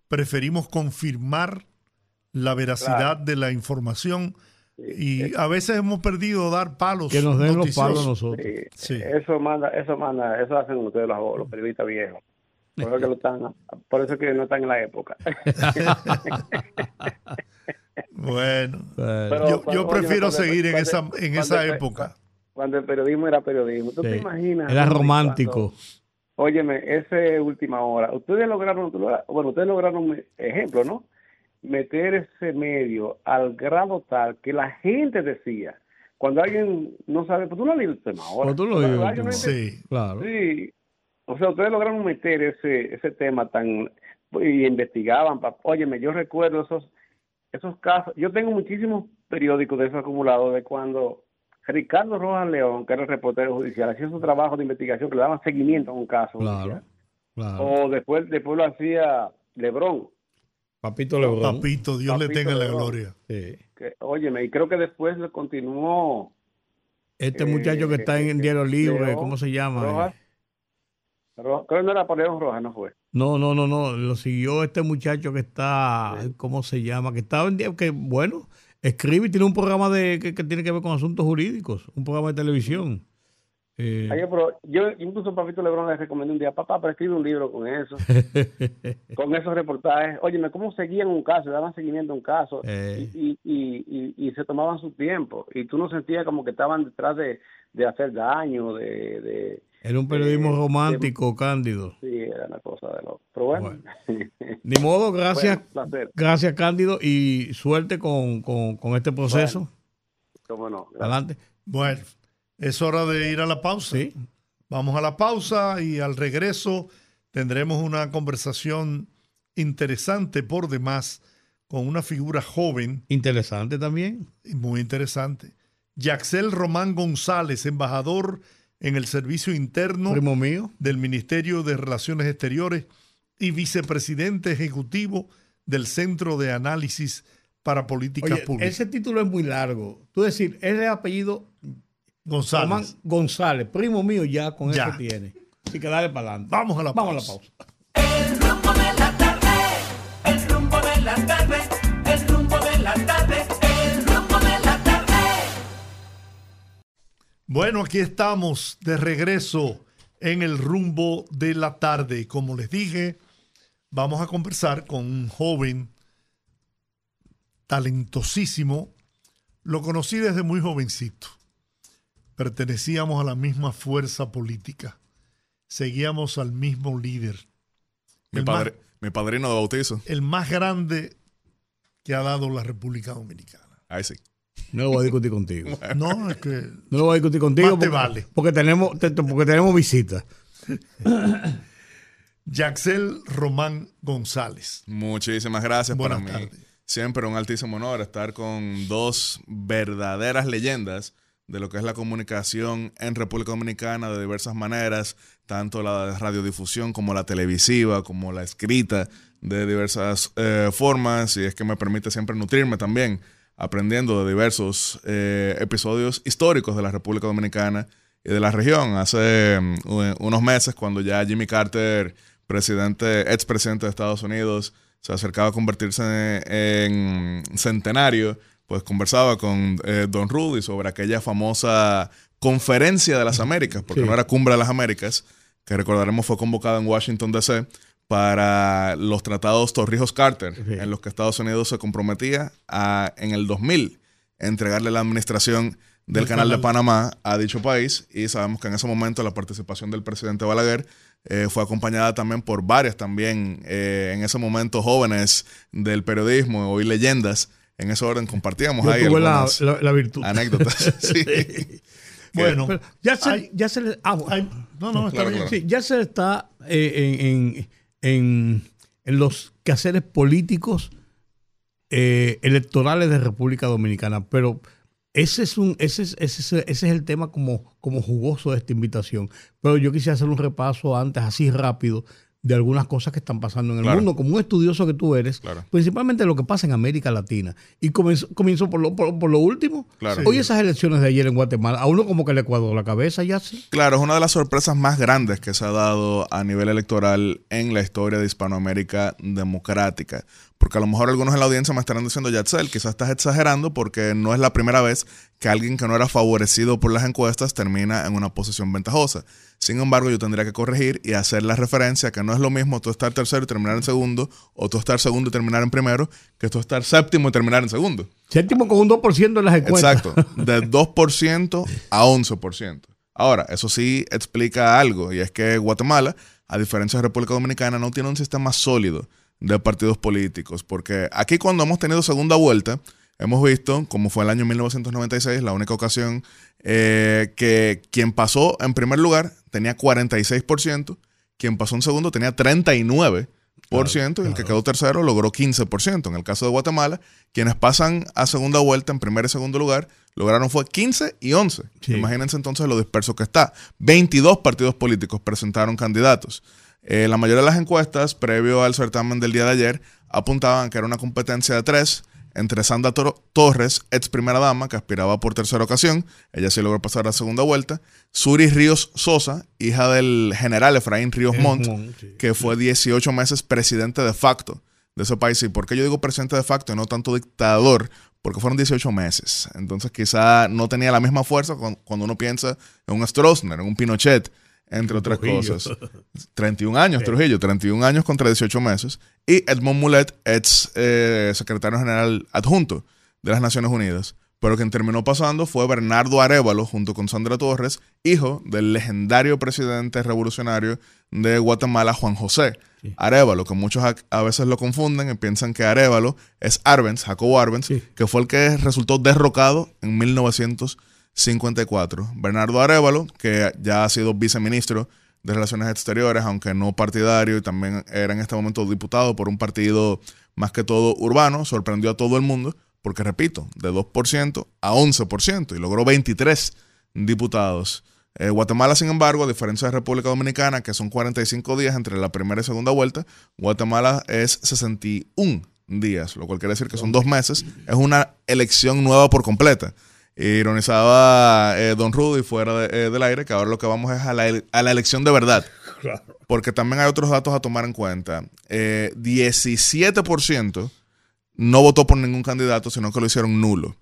preferimos confirmar la veracidad de la información y a veces hemos perdido dar palos. Que nos den los palos nosotros. Eso manda, eso manda, eso hacen ustedes los, los periodistas viejos. Por eso, que lo están, por eso que no están en la época. Bueno, yo, prefiero seguir en esa, en esa época. Cuando el periodismo era periodismo. ¿Tú te imaginas? Era romántico. óyeme, ese última hora. Ustedes lograron, bueno, ustedes lograron, ejemplo, ¿no? Meter ese medio al grado tal que la gente decía, cuando alguien no sabe, pues tú no lees el tema ahora. Pues tú lo sí, claro. Sí. O sea, ustedes lograron meter ese, ese tema tan, y investigaban. Óyeme, yo recuerdo esos esos casos, yo tengo muchísimos periódicos de esos acumulados de cuando Ricardo Rojas León, que era el reportero judicial, hacía su trabajo de investigación, que le daban seguimiento a un caso. Claro, O después, después lo hacía Lebrón. Papito Lebrón. Papito, Dios le tenga la gloria. Sí. óyeme, y creo que después le continuó. Este muchacho que está en el Diario Libre, ¿cómo se llama? Creo que no era León Rojas, no fue. No, no, no, no. Lo siguió este muchacho que está, ¿cómo se llama? Que estaba en que bueno, escribe y tiene un programa de que, tiene que ver con asuntos jurídicos, un programa de televisión. Eh, yo incluso Papito Lebrón le recomendé un día, papá, para escribir un libro con eso, con esos reportajes. Óyeme, ¿cómo seguían un caso? Daban seguimiento a un caso eh. y, y, y, se tomaban su tiempo. Y tú no sentías como que estaban detrás de, de hacer daño, de era un periodismo romántico, Cándido. Sí, era una cosa de lo. Pero bueno. Ni modo, gracias. gracias, Cándido, y suerte con, este proceso. cómo no. Adelante. Bueno, es hora de ir a la pausa. Sí. Vamos a la pausa y al regreso tendremos una conversación interesante por demás con una figura joven. Interesante también. Muy interesante. Yaxel Román González, embajador en el Servicio Interno del Ministerio de Relaciones Exteriores y vicepresidente ejecutivo del Centro de Análisis para Políticas Públicas. Ese título es muy largo. Tú decir, es de apellido González. González, primo mío ya con eso tiene. Así que dale para adelante. Vamos a la Vamos a la pausa. El rumbo de la tarde, el rumbo de la tarde, Bueno, aquí estamos de regreso en el rumbo de la tarde. Como les dije, vamos a conversar con un joven talentosísimo. Lo conocí desde muy jovencito. Pertenecíamos a la misma fuerza política. Seguíamos al mismo líder. Mi, padre, mi padrino de bautizo. El más grande que ha dado la República Dominicana. Ahí sí. No lo voy a discutir contigo. No, es que. No lo voy a discutir contigo. porque, vale. porque tenemos, porque tenemos visitas. Yaxel Román González. Muchísimas gracias para mí. Siempre un altísimo honor estar con dos verdaderas leyendas de lo que es la comunicación en República Dominicana de diversas maneras, tanto la radiodifusión como la televisiva, como la escrita, de diversas eh, formas, y es que me permite siempre nutrirme también aprendiendo de diversos eh, episodios históricos de la República Dominicana y de la región. Hace mm, unos meses, cuando ya Jimmy Carter, presidente, expresidente de Estados Unidos, se acercaba a convertirse en, centenario, pues conversaba con eh, Don Rudy sobre aquella famosa conferencia de las Américas, porque no era cumbre de las Américas, que recordaremos fue convocada en Washington, D.C., para los tratados Torrijos-Carter, en los que Estados Unidos se comprometía a, en el 2000, entregarle la administración del canal, de Panamá a dicho país. Y sabemos que en ese momento la participación del presidente Balaguer eh, fue acompañada también por varias también, eh, en ese momento, jóvenes del periodismo, hoy leyendas, en ese orden compartíamos ahí algunas la, virtud. anécdotas. Bueno, ya se, ya se le, ah, no, no, está bien. Sí, ya se está eh, en, en, en, los quehaceres políticos eh, electorales de República Dominicana, pero ese es un ese es, ese, ese es el tema como, como jugoso de esta invitación. Pero yo quisiera hacer un repaso antes, así rápido, de algunas cosas que están pasando en el mundo, como un estudioso que tú eres, principalmente lo que pasa en América Latina. Y comienzo, por, lo, por, lo último. Hoy esas elecciones de ayer en Guatemala, a uno como que le cuadró la cabeza ya sí. Claro, es una de las sorpresas más grandes que se ha dado a nivel electoral en la historia de Hispanoamérica democrática. Porque a lo mejor algunos en la audiencia me estarán diciendo, Yatzel, quizás estás exagerando porque no es la primera vez que alguien que no era favorecido por las encuestas termina en una posición ventajosa. Sin embargo, yo tendría que corregir y hacer la referencia que no es lo mismo tú estar tercero y terminar en segundo, o tú estar segundo y terminar en primero, que tú estar séptimo y terminar en segundo. Séptimo con un 2% en las encuestas. Exacto, de 2% a 11%. Ahora, eso sí explica algo, y es que Guatemala, a diferencia de República Dominicana, no tiene un sistema sólido de partidos políticos, porque aquí cuando hemos tenido segunda vuelta, hemos visto, como fue el año 1996, la única ocasión eh, que quien pasó en primer lugar tenía 46%, quien pasó en segundo tenía 39%, y el que quedó tercero logró 15%. En el caso de Guatemala, quienes pasan a segunda vuelta en primer y segundo lugar lograron fue 15 y 11. Imagínense entonces lo disperso que está. 22 partidos políticos presentaron candidatos. Eh, la mayoría de las encuestas, previo al certamen del día de ayer, apuntaban que era una competencia de tres entre Sandra Torres, ex primera dama, que aspiraba por tercera ocasión, ella sí logró pasar a segunda vuelta, Suri Ríos Sosa, hija del general Efraín Ríos Montt, que fue 18 meses presidente de facto de ese país. ¿Y por qué yo digo presidente de facto y no tanto dictador? Porque fueron 18 meses. Entonces quizá no tenía la misma fuerza cuando uno piensa en un Stroessner, en un Pinochet, entre otras cosas. 31 años, Trujillo, 31 años contra 18 meses. Y Edmond Mulet, ex eh, secretario general adjunto de las Naciones Unidas. Pero quien terminó pasando fue Bernardo Arevalo, junto con Sandra Torres, hijo del legendario presidente revolucionario de Guatemala, Juan José Arevalo, que muchos a, veces lo confunden y piensan que Arevalo es Arbenz, Jacobo Arbenz, que fue el que resultó derrocado en 1900 54. Bernardo Arevalo, que ya ha sido viceministro de Relaciones Exteriores, aunque no partidario, y también era en este momento diputado por un partido más que todo urbano, sorprendió a todo el mundo, porque repito, de 2% a 11%, y logró 23 diputados. Eh, Guatemala, sin embargo, a diferencia de República Dominicana, que son 45 días entre la primera y segunda vuelta, Guatemala es 61 días, lo cual quiere decir que son dos meses. Es una elección nueva por completa ironizaba eh, Don Rudy fuera eh, del aire, que ahora lo que vamos es a la, elección de verdad. Porque también hay otros datos a tomar en cuenta. 17% eh, no votó por ningún candidato, sino que lo hicieron nulo.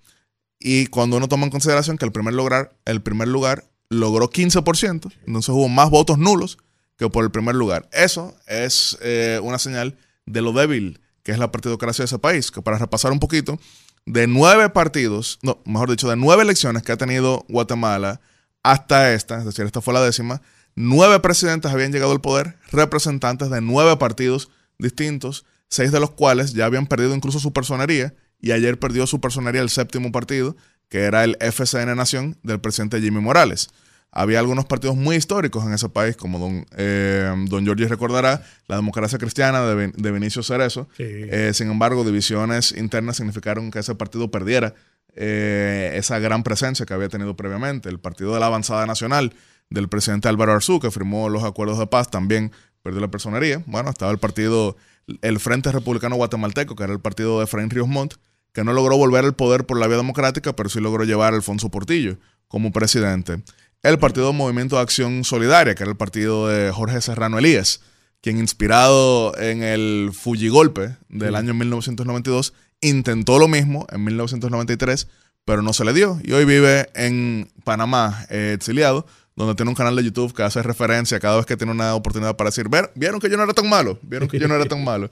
Y cuando uno toma en consideración que el primer lugar, el primer lugar logró 15%, entonces hubo más votos nulos que por el primer lugar. Eso es una señal de lo débil que es la partidocracia de ese país. Que para repasar un poquito, de nueve partidos, no, mejor dicho, de nueve elecciones que ha tenido Guatemala hasta esta, es decir, esta fue la décima, nueve presidentes habían llegado al poder, representantes de nueve partidos distintos, seis de los cuales ya habían perdido incluso su personería, y ayer perdió su personería el séptimo partido, que era el FCN Nación del presidente Jimmy Morales había algunos partidos muy históricos en ese país, como don, eh, don Giorgi recordará, la democracia cristiana de, de Vinicio Cerezo. Eh, sin embargo, divisiones internas significaron que ese partido perdiera eh, esa gran presencia que había tenido previamente. El partido de la Avanzada Nacional del presidente Álvaro Arzú, que firmó los acuerdos de paz, también perdió la personería. Bueno, estaba el partido, el Frente Republicano Guatemalteco, que era el partido de Efraín Ríos Montt, que no logró volver al poder por la vía democrática, pero sí logró llevar a Alfonso Portillo como presidente el Partido Movimiento de Acción Solidaria, que era el partido de Jorge Serrano Elías, quien inspirado en el Fujigolpe del año 1992, intentó lo mismo en 1993, pero no se le dio. Y hoy vive en Panamá, eh, exiliado, donde tiene un canal de YouTube que hace referencia cada vez que tiene una oportunidad para decir, Ver, vieron que yo no era tan malo, vieron que yo no era tan malo.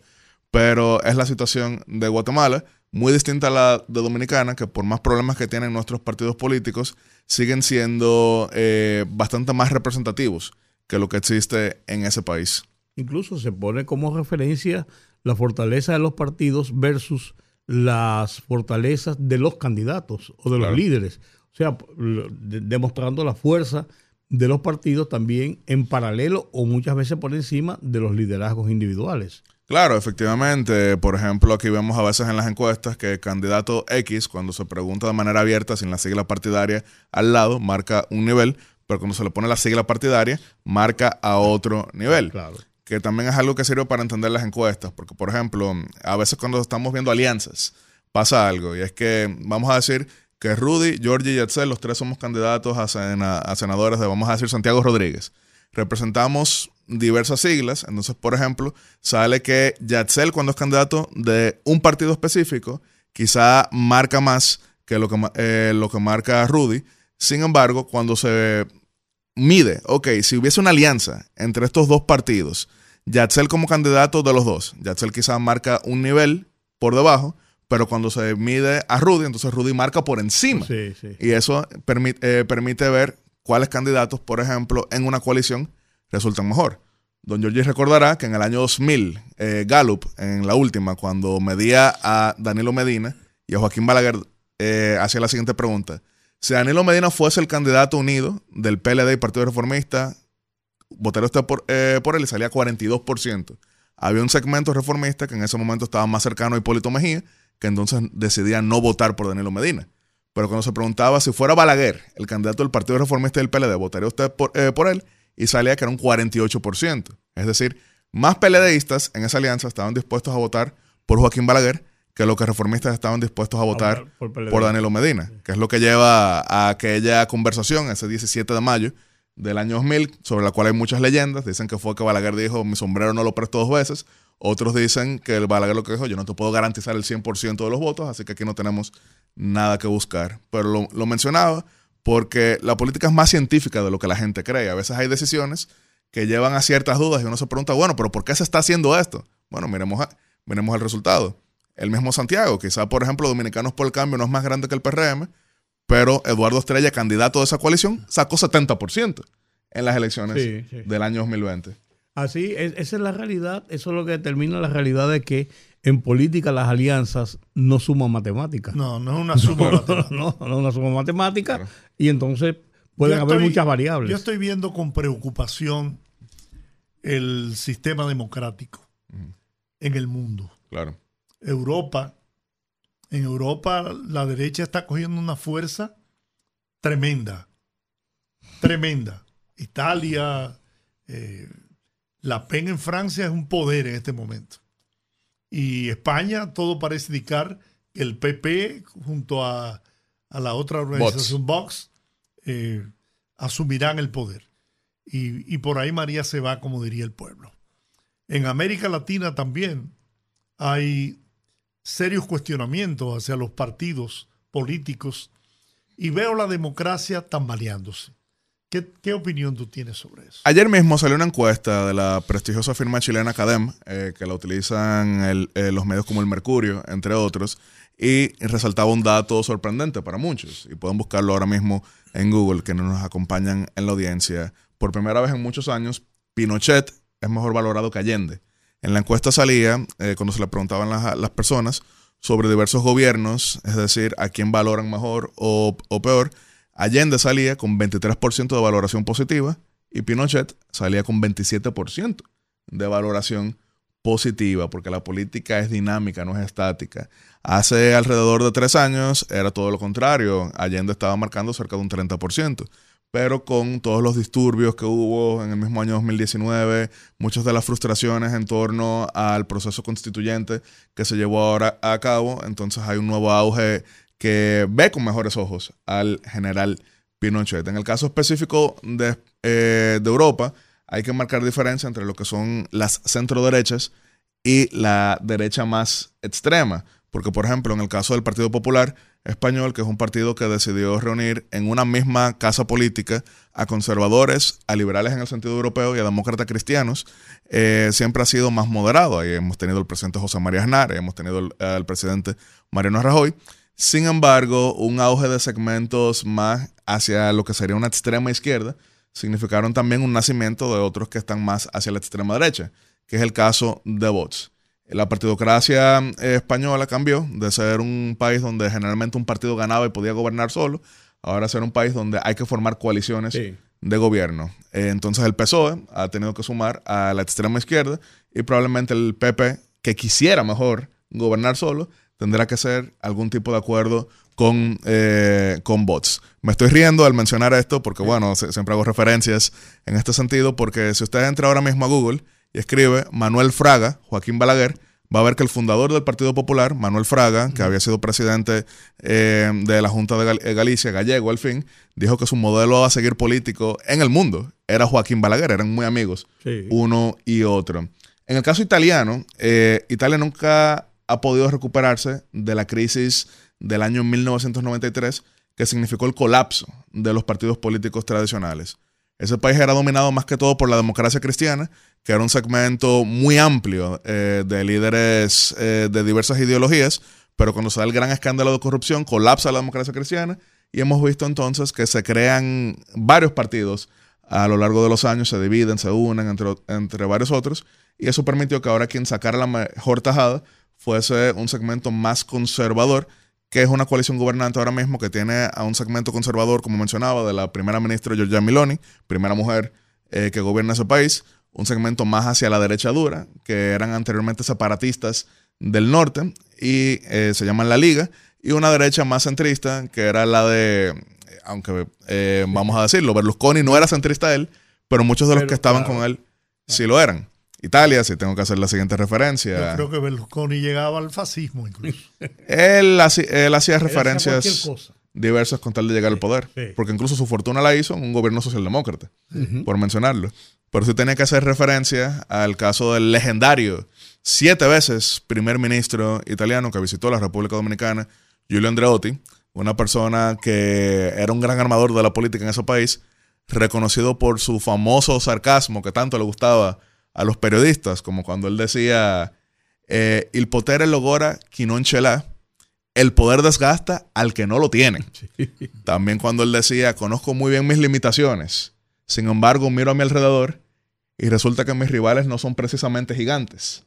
Pero es la situación de Guatemala, muy distinta a la de Dominicana, que por más problemas que tienen nuestros partidos políticos, siguen siendo eh, bastante más representativos que lo que existe en ese país. Incluso se pone como referencia la fortaleza de los partidos versus las fortalezas de los candidatos o de los líderes. O sea, demostrando la fuerza de los partidos también en paralelo o muchas veces por encima de los liderazgos individuales. Claro, efectivamente. Por ejemplo, aquí vemos a veces en las encuestas que el candidato X, cuando se pregunta de manera abierta sin la sigla partidaria al lado, marca un nivel, pero cuando se le pone la sigla partidaria, marca a otro nivel. Claro. Que también es algo que sirve para entender las encuestas, porque, por ejemplo, a veces cuando estamos viendo alianzas, pasa algo, y es que vamos a decir que Rudy, Georgie y Yatzel, los tres somos candidatos a, senadores de, vamos a decir, Santiago Rodríguez. Representamos diversas siglas, entonces, por ejemplo, sale que Yatzel, cuando es candidato de un partido específico, quizá marca más que lo que, eh, lo que marca Rudy. Sin embargo, cuando se mide, ok, si hubiese una alianza entre estos dos partidos, Yatzel como candidato de los dos, Yatzel quizá marca un nivel por debajo, pero cuando se mide a Rudy, entonces Rudy marca por encima. Y eso permite, eh, permite ver cuáles candidatos, por ejemplo, en una coalición resultan mejor. Don Giorgi recordará que en el año 2000, eh, Gallup, en la última, cuando medía a Danilo Medina y a Joaquín Balaguer, eh, hacía la siguiente pregunta. Si Danilo Medina fuese el candidato unido del PLD y Partido Reformista, ¿votaría usted por, por él? Y salía 42%. Había un segmento reformista que en ese momento estaba más cercano a Hipólito Mejía, que entonces decidía no votar por Danilo Medina. Pero cuando se preguntaba si fuera Balaguer, el candidato del Partido Reformista del PLD, ¿votaría usted por, eh, por él? Y salía que era un 48%. Es decir, más PLDistas en esa alianza estaban dispuestos a votar por Joaquín Balaguer que los que reformistas estaban dispuestos a votar por, por, Danilo Medina, que es lo que lleva a aquella conversación ese 17 de mayo del año 2000, sobre la cual hay muchas leyendas. Dicen que fue que Balaguer dijo, mi sombrero no lo presto dos veces, otros dicen que el Balaguer lo que dijo, yo no te puedo garantizar el 100% de los votos, así que aquí no tenemos nada que buscar. Pero lo, mencionaba porque la política es más científica de lo que la gente cree. A veces hay decisiones que llevan a ciertas dudas y uno se pregunta, bueno, pero ¿por qué se está haciendo esto? Bueno, miremos, miremos el resultado. El mismo Santiago, quizá por ejemplo Dominicanos por el Cambio no es más grande que el PRM, pero Eduardo Estrella, candidato de esa coalición, sacó 70% en las elecciones del año 2020. Así, esa es la realidad, eso es lo que determina la realidad de que en política las alianzas no suman matemáticas. No, no es una suma matemática. No, no, es una suma matemática y entonces pueden haber muchas variables. Yo estoy viendo con preocupación el sistema democrático en el mundo. Claro. Europa, en Europa la derecha está cogiendo una fuerza tremenda, tremenda. Italia, eh, la PEN en Francia es un poder en este momento. Y España, todo parece indicar que el PP, junto a, la otra organización Vox, eh, asumirán el poder. Y, y, por ahí María se va, como diría el pueblo. En América Latina también hay serios cuestionamientos hacia los partidos políticos y veo la democracia tambaleándose. ¿Qué, opinión tú tienes sobre eso? Ayer mismo salió una encuesta de la prestigiosa firma chilena Cadem, eh, que la utilizan eh, los medios como el Mercurio, entre otros, y resaltaba un dato sorprendente para muchos. Y pueden buscarlo ahora mismo en Google, que nos acompañan en la audiencia. Por primera vez en muchos años, Pinochet es mejor valorado que Allende. En la encuesta salía, eh, cuando se le preguntaban las, las personas sobre diversos gobiernos, es decir, a quién valoran mejor o, o peor, Allende salía con 23% de valoración positiva y Pinochet salía con 27% de valoración positiva, porque la política es dinámica, no es estática. Hace alrededor de tres años era todo lo contrario. Allende estaba marcando cerca de un 30%, pero con todos los disturbios que hubo en el mismo año 2019, muchas de las frustraciones en torno al proceso constituyente que se llevó ahora a cabo, entonces hay un nuevo auge que ve con mejores ojos al general Pinochet. En el caso específico de, eh, de Europa, hay que marcar diferencia entre lo que son las centro-derechas y la derecha más extrema. Porque, por ejemplo, en el caso del Partido Popular Español, que es un partido que decidió reunir en una misma casa política a conservadores, a liberales en el sentido europeo y a demócratas cristianos, eh, siempre ha sido más moderado. Ahí hemos tenido el presidente José María Aznar, hemos tenido el, el presidente Mariano Rajoy. Sin embargo, un auge de segmentos más hacia lo que sería una extrema izquierda significaron también un nacimiento de otros que están más hacia la extrema derecha, que es el caso de Vox. La partidocracia eh, española cambió de ser un país donde generalmente un partido ganaba y podía gobernar solo, ahora ser un país donde hay que formar coaliciones de gobierno. Eh, entonces el PSOE ha tenido que sumar a la extrema izquierda y probablemente el PP, que quisiera mejor gobernar solo, tendrá que hacer algún tipo de acuerdo con, eh, con bots. Me estoy riendo al mencionar esto porque, bueno, siempre hago referencias en este sentido, porque si usted entra ahora mismo a Google y escribe Manuel Fraga, Joaquín Balaguer, va a ver que el fundador del Partido Popular, Manuel Fraga, que había sido presidente eh, de la Junta de eh, Galicia, gallego al fin, dijo que su modelo a seguir político en el mundo era Joaquín Balaguer, eran muy amigos, uno y otro. En el caso italiano, eh, Italia nunca ha podido recuperarse de la crisis del año 1993, que significó el colapso de los partidos políticos tradicionales. Ese país era dominado más que todo por la democracia cristiana, que era un segmento muy amplio eh, de líderes eh, de diversas ideologías, pero cuando se da el gran escándalo de corrupción, colapsa la democracia cristiana y hemos visto entonces que se crean varios partidos a lo largo de los años, se dividen, se unen entre, entre varios otros, y eso permitió que ahora quien sacara la mejor tajada fuese un segmento más conservador, que es una coalición gobernante ahora mismo que tiene a un segmento conservador, como mencionaba, de la primera ministra Giorgia Miloni, primera mujer eh, que gobierna ese país, un segmento más hacia la derecha dura, que eran anteriormente separatistas del norte y eh, se llaman la Liga, y una derecha más centrista, que era la de, aunque eh, vamos a decirlo, Berlusconi no era centrista él, pero muchos de los que estaban con él sí lo eran. Italia, si tengo que hacer la siguiente referencia. Yo creo que Berlusconi llegaba al fascismo incluso. él, hacía, referencias diversas con tal de llegar al poder. Porque incluso su fortuna la hizo en un gobierno socialdemócrata, por mencionarlo. Pero sí tenía que hacer referencia al caso del legendario, siete veces primer ministro italiano que visitó la República Dominicana, Giulio Andreotti, una persona que era un gran armador de la política en ese país, reconocido por su famoso sarcasmo que tanto le gustaba a los periodistas, como cuando él decía, eh, el potere logora chi non ce el poder desgasta al que no lo tiene. También cuando él decía, conozco muy bien mis limitaciones, sin embargo miro a mi alrededor y resulta que mis rivales no son precisamente gigantes.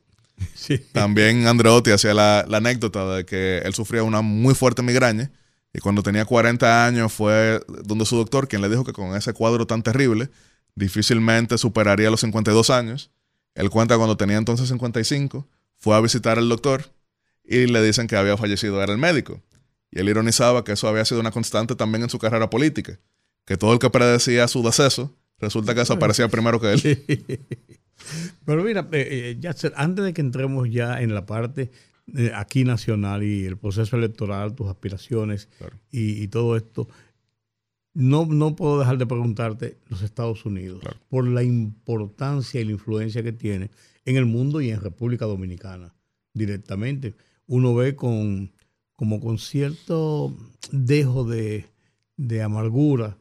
También Andreotti hacía la, anécdota de que él sufría una muy fuerte migraña y cuando tenía 40 años fue donde su doctor quien le dijo que con ese cuadro tan terrible difícilmente superaría los 52 años. Él cuenta cuando tenía entonces 55, fue a visitar al doctor y le dicen que había fallecido, era el médico. Y él ironizaba que eso había sido una constante también en su carrera política, que todo el que predecía su deceso, resulta que desaparecía primero que él. Pero mira, eh, eh antes de que entremos ya en la parte eh, aquí nacional y el proceso electoral, tus aspiraciones y, todo esto, no, no puedo dejar de preguntarte los Estados Unidos por la importancia y la influencia que tiene en el mundo y en República Dominicana directamente. Uno ve con como con cierto dejo de, amargura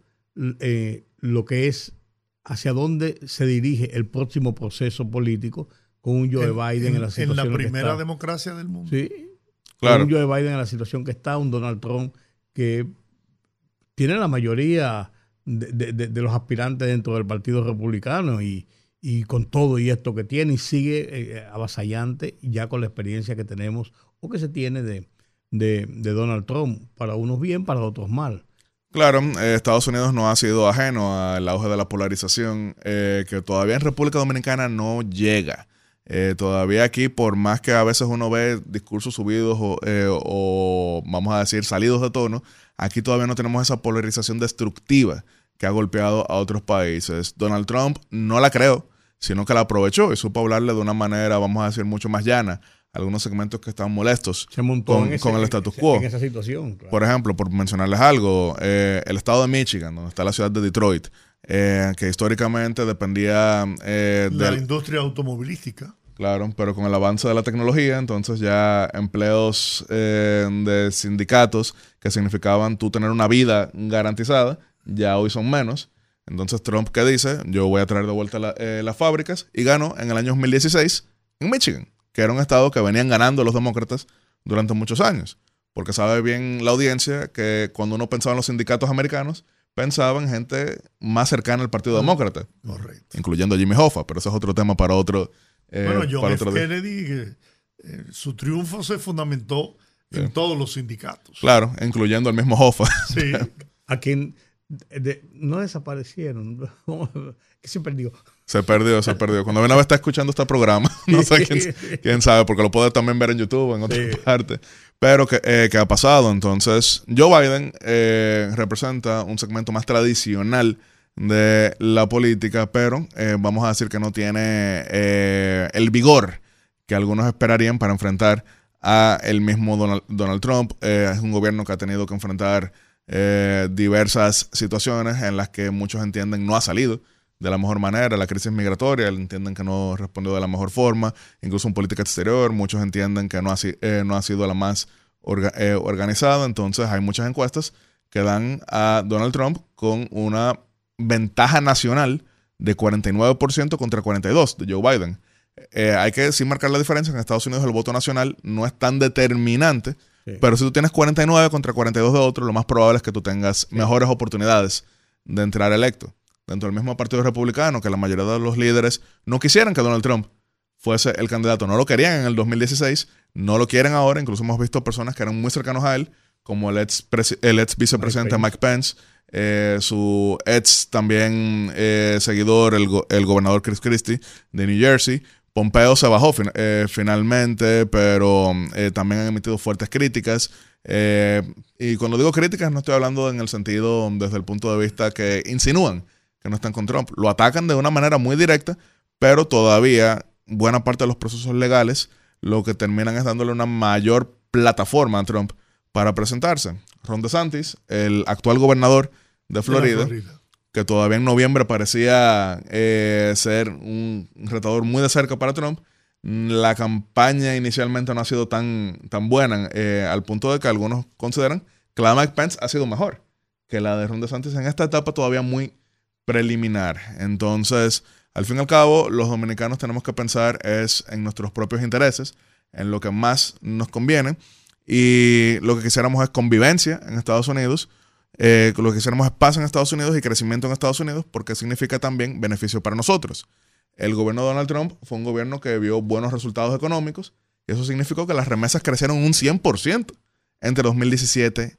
eh, lo que es hacia dónde se dirige el próximo proceso político con un Joe Biden en, la situación En la primera democracia del mundo. Sí. Con un Joe Biden en la situación que está, un Donald Trump que tiene la mayoría de, los aspirantes dentro del Partido Republicano y, con todo y esto que tiene y sigue eh, avasallante ya con la experiencia que tenemos o que se tiene de, Donald Trump, para unos bien, para otros mal. Claro, eh, Estados Unidos no ha sido ajeno al auge de la polarización eh, que todavía en República Dominicana no llega. todavía aquí, por más que a veces uno ve discursos subidos o, vamos a decir salidos de tono, Aquí todavía no tenemos esa polarización destructiva que ha golpeado a otros países. Donald Trump no la creo, sino que la aprovechó y supo hablarle de una manera, vamos a decir, mucho más llana a algunos segmentos que estaban molestos con, el status quo. En esa situación. Por ejemplo, por mencionarles algo, eh, el estado de Michigan, donde está la ciudad de Detroit, eh, que históricamente dependía eh, de la industria automovilística. Claro, pero con el avance de la tecnología, entonces ya empleos eh, de sindicatos que significaban tú tener una vida garantizada, ya hoy son menos. Entonces Trump, ¿qué dice? Yo voy a traer de vuelta eh, las fábricas y ganó en el año 2016 en Michigan, que era un estado que venían ganando los demócratas durante muchos años. Porque sabe bien la audiencia que cuando uno pensaba en los sindicatos americanos, pensaba en gente más cercana al Partido Demócrata. Correcto. Incluyendo a Jimmy Hoffa, pero ese es otro tema para otro, eh, bueno, John F. Kennedy eh, su triunfo se fundamentó en todos los sindicatos. Claro, incluyendo el mismo Hoffa. Sí. a quien no desaparecieron, que se perdió. Se perdió, se perdió. Cuando Benave está escuchando este programa, no sé quién, sabe, porque lo puede también ver en YouTube, en otra parte. Pero eh, ¿qué ha pasado? Entonces, Joe Biden eh, representa un segmento más tradicional de la política, pero eh, vamos a decir que no tiene el vigor que algunos esperarían para enfrentar a el mismo Donald, Trump. es un gobierno que ha tenido que enfrentar diversas situaciones en las que muchos entienden no ha salido de la mejor manera, la crisis migratoria, entienden que no respondió de la mejor forma, incluso en política exterior, muchos entienden que no ha, eh, sido la más eh, organizada, entonces hay muchas encuestas que dan a Donald Trump con una ventaja nacional de 49% contra 42% de Joe Biden. Eh, hay que sí marcar la diferencia, en Estados Unidos el voto nacional no es tan determinante, pero si tú tienes 49 contra 42 de otro, lo más probable es que tú tengas mejores oportunidades de entrar electo dentro del mismo Partido Republicano que la mayoría de los líderes no quisieran que Donald Trump fuese el candidato. No lo querían en el 2016, no lo quieren ahora. Incluso hemos visto personas que eran muy cercanos a él, como el ex, el ex vicepresidente Mike Pence, eh, su ex también eh, seguidor, el, el, gobernador Chris Christie de New Jersey. Pompeo se bajó eh, finalmente, pero también han emitido fuertes críticas. y cuando digo críticas, no estoy hablando en el sentido desde el punto de vista que insinúan que no están con Trump. Lo atacan de una manera muy directa, pero todavía buena parte de los procesos legales lo que terminan es dándole una mayor plataforma a Trump para presentarse. Ron DeSantis, el actual gobernador de Florida, que todavía en noviembre parecía eh, ser un retador muy de cerca para Trump, la campaña inicialmente no ha sido tan, tan buena, eh, al punto de que algunos consideran que la de Mike Pence ha sido mejor que la de Ron DeSantis en esta etapa todavía muy preliminar. Entonces, al fin y al cabo, los dominicanos tenemos que pensar es en nuestros propios intereses, en lo que más nos conviene. Y lo que quisiéramos es convivencia en Estados Unidos. Eh, lo que quisiéramos es paz en Estados Unidos y crecimiento en Estados Unidos, porque significa también beneficio para nosotros. El gobierno de Donald Trump fue un gobierno que vio buenos resultados económicos y eso significó que las remesas crecieron un 100% entre 2017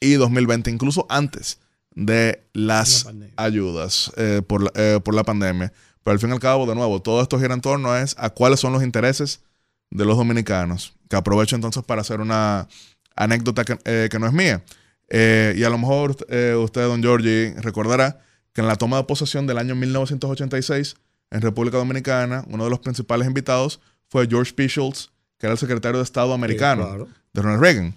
y 2020, incluso antes de las ayudas eh, por, eh, por, la pandemia. Pero al fin y al cabo, de nuevo, todo esto gira en torno es a cuáles son los intereses de los dominicanos. Que aprovecho entonces para hacer una anécdota que, eh, no es mía. Y a lo mejor usted, don Giorgi, recordará que en la toma de posesión del año 1986 en República Dominicana, uno de los principales invitados fue George P. Schultz, que era el secretario de Estado americano de Ronald Reagan.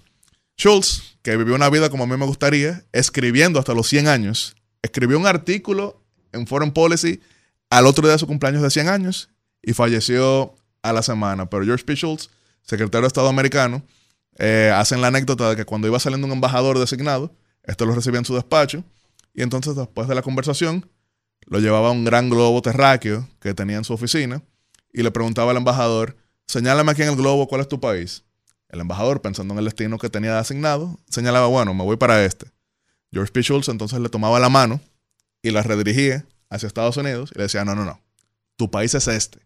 Schultz, que vivió una vida como a mí me gustaría, escribiendo hasta los 100 años, escribió un artículo en Foreign Policy al otro día de su cumpleaños de 100 años y falleció a la semana. Pero George P. Schultz, secretario de Estado americano, eh, hacen la anécdota de que cuando iba saliendo un embajador designado, esto lo recibía en su despacho y entonces después de la conversación lo llevaba a un gran globo terráqueo que tenía en su oficina y le preguntaba al embajador, señálame aquí en el globo cuál es tu país. El embajador, pensando en el destino que tenía asignado, señalaba, bueno, me voy para este. George P. Schultz entonces le tomaba la mano y la redirigía hacia Estados Unidos y le decía, no, no, no, tu país es este.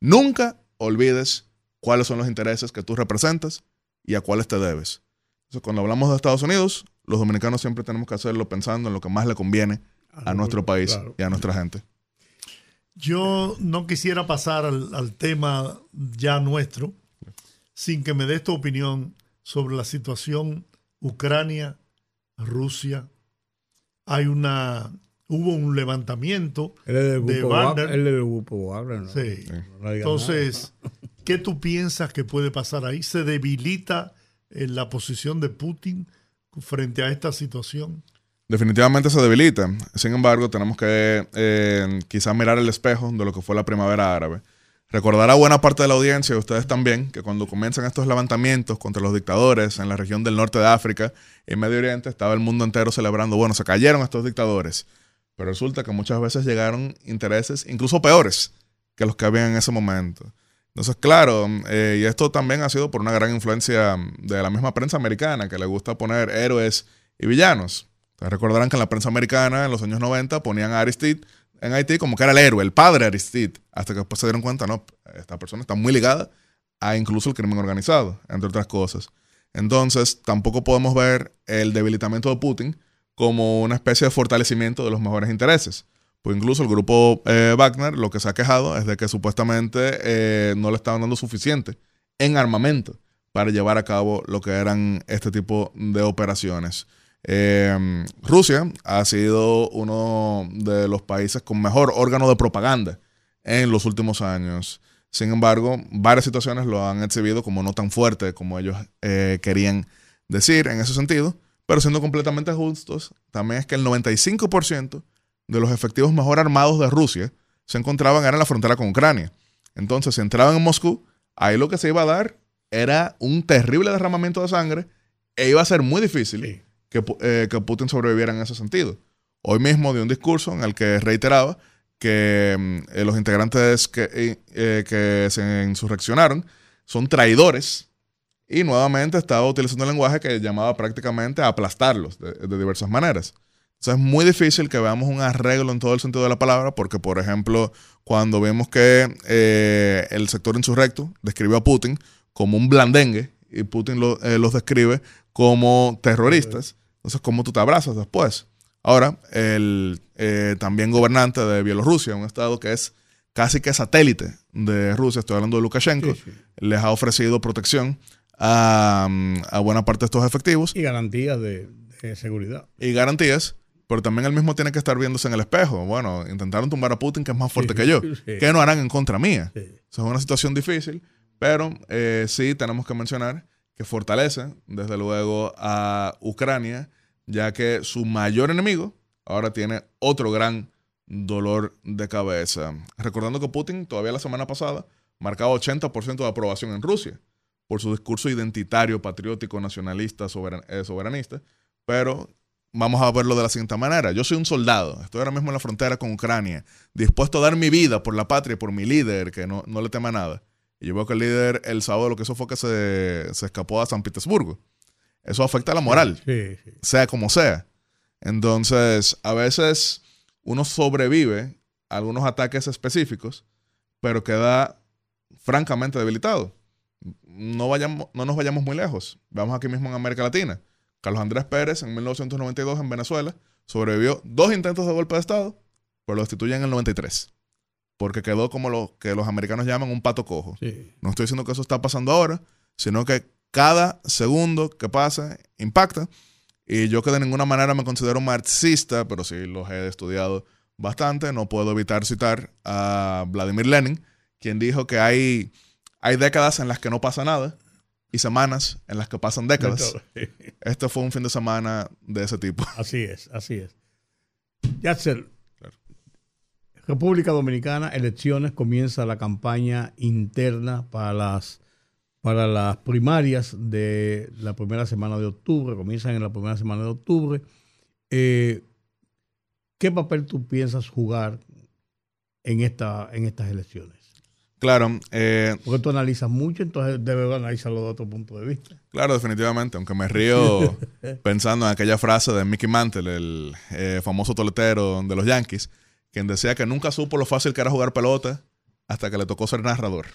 Nunca olvides cuáles son los intereses que tú representas y a cuáles te debes. Entonces, cuando hablamos de Estados Unidos, los dominicanos siempre tenemos que hacerlo pensando en lo que más le conviene a nuestro país y a nuestra gente. Yo no quisiera pasar al tema ya nuestro, sin que me des tu opinión sobre la situación Ucrania, Rusia. Hay una hubo un levantamiento de Wagner. El del grupo Wagner, ¿no? Sí. Entonces, ¿qué tú piensas que puede pasar ahí? ¿Se debilita en la posición de Putin frente a esta situación? Definitivamente se debilita. Sin embargo, tenemos que eh, quizás mirar el espejo de lo que fue la primavera árabe. Recordará buena parte de la audiencia, ustedes también, que cuando comienzan estos levantamientos contra los dictadores en la región del norte de África y Medio Oriente, estaba el mundo entero celebrando, bueno, se cayeron estos dictadores. Pero resulta que muchas veces llegaron intereses incluso peores que los que había en ese momento. Entonces, claro, eh, y esto también ha sido por una gran influencia de la misma prensa americana, que le gusta poner héroes y villanos. Recordarán que en la prensa americana en los años 90 ponían a Aristide en Haití como que era el héroe, el padre Aristide, hasta que después se dieron cuenta, no, esta persona está muy ligada a incluso el crimen organizado, entre otras cosas. Entonces, tampoco podemos ver el debilitamiento de Putin como una especie de fortalecimiento de los mejores intereses. Incluso el grupo eh, Wagner lo que se ha quejado es de que supuestamente eh, no le estaban dando suficiente en armamento para llevar a cabo lo que eran este tipo de operaciones. Eh, Rusia ha sido uno de los países con mejor órgano de propaganda en los últimos años. Sin embargo, varias situaciones lo han exhibido como no tan fuerte como ellos querían decir en ese sentido. Pero siendo completamente justos, también es que el 95% de los efectivos mejor armados de Rusia se encontraban en la frontera con Ucrania. Entonces, si entraban en Moscú, ahí lo que se iba a dar era un terrible derramamiento de sangre e iba a ser muy difícil que, eh, que, Putin sobreviviera en ese sentido. Hoy mismo dio un discurso en el que reiteraba que mm, eh, los integrantes que, eh, que se insurreccionaron son traidores y nuevamente estaba utilizando un lenguaje que llamaba prácticamente a aplastarlos de, de diversas maneras. Entonces es muy difícil que veamos un arreglo en todo el sentido de la palabra, porque por ejemplo, cuando vemos que el sector insurrecto describió a Putin como un blandengue y Putin eh, los describe como terroristas. Entonces, ¿cómo tú te abrazas después? Ahora, el eh, también gobernante de Bielorrusia, un estado que es casi que satélite de Rusia, estoy hablando de Lukashenko, les ha ofrecido protección a, buena parte de estos efectivos. Y garantías de, seguridad. Y garantías, pero también él mismo tiene que estar viéndose en el espejo. Bueno, intentaron tumbar a Putin, que es más fuerte que yo. ¿Qué no harán en contra mía? Esa es una situación difícil. Pero eh, sí tenemos que mencionar que fortalece, desde luego, a Ucrania, ya que su mayor enemigo ahora tiene otro gran dolor de cabeza. Recordando que Putin todavía la semana pasada marcaba 80% de aprobación en Rusia por su discurso identitario, patriótico, nacionalista, eh, soberanista, pero vamos a verlo de la siguiente manera. Yo soy un soldado, estoy ahora mismo en la frontera con Ucrania, dispuesto a dar mi vida por la patria y por mi líder, que no, no le tema nada. Y yo veo que el líder el sábado lo que hizo fue que se, escapó a San Petersburgo. Eso afecta a la moral, sea como sea. Entonces, a veces uno sobrevive a algunos ataques específicos, pero queda francamente debilitado. No, vayamos, no nos vayamos muy lejos. Vamos aquí mismo en América Latina. Carlos Andrés Pérez en 1992 en Venezuela sobrevivió dos intentos de golpe de Estado, pero lo destituyen en el 93 porque quedó como lo que los americanos llaman un pato cojo. No estoy diciendo que eso está pasando ahora, sino que cada segundo que pasa impacta. Y yo que de ninguna manera me considero marxista, pero sí los he estudiado bastante, no puedo evitar citar a Vladimir Lenin, quien dijo que hay, hay décadas en las que no pasa nada y semanas en las que pasan décadas. Este fue un fin de semana de ese tipo. Así es, así es. Yatser, República Dominicana, elecciones, comienza la campaña interna para las, para las primarias de la primera semana de octubre, comienzan en la primera semana de octubre. Eh, ¿Qué papel tú piensas jugar en, esta, en estas elecciones? Claro. Eh, Porque tú analizas mucho, entonces debes analizarlo de otro punto de vista. Claro, definitivamente. Aunque me río pensando en aquella frase de Mickey Mantle, el eh, famoso toletero de los Yankees, quien decía que nunca supo lo fácil que era jugar pelota hasta que le tocó ser narrador.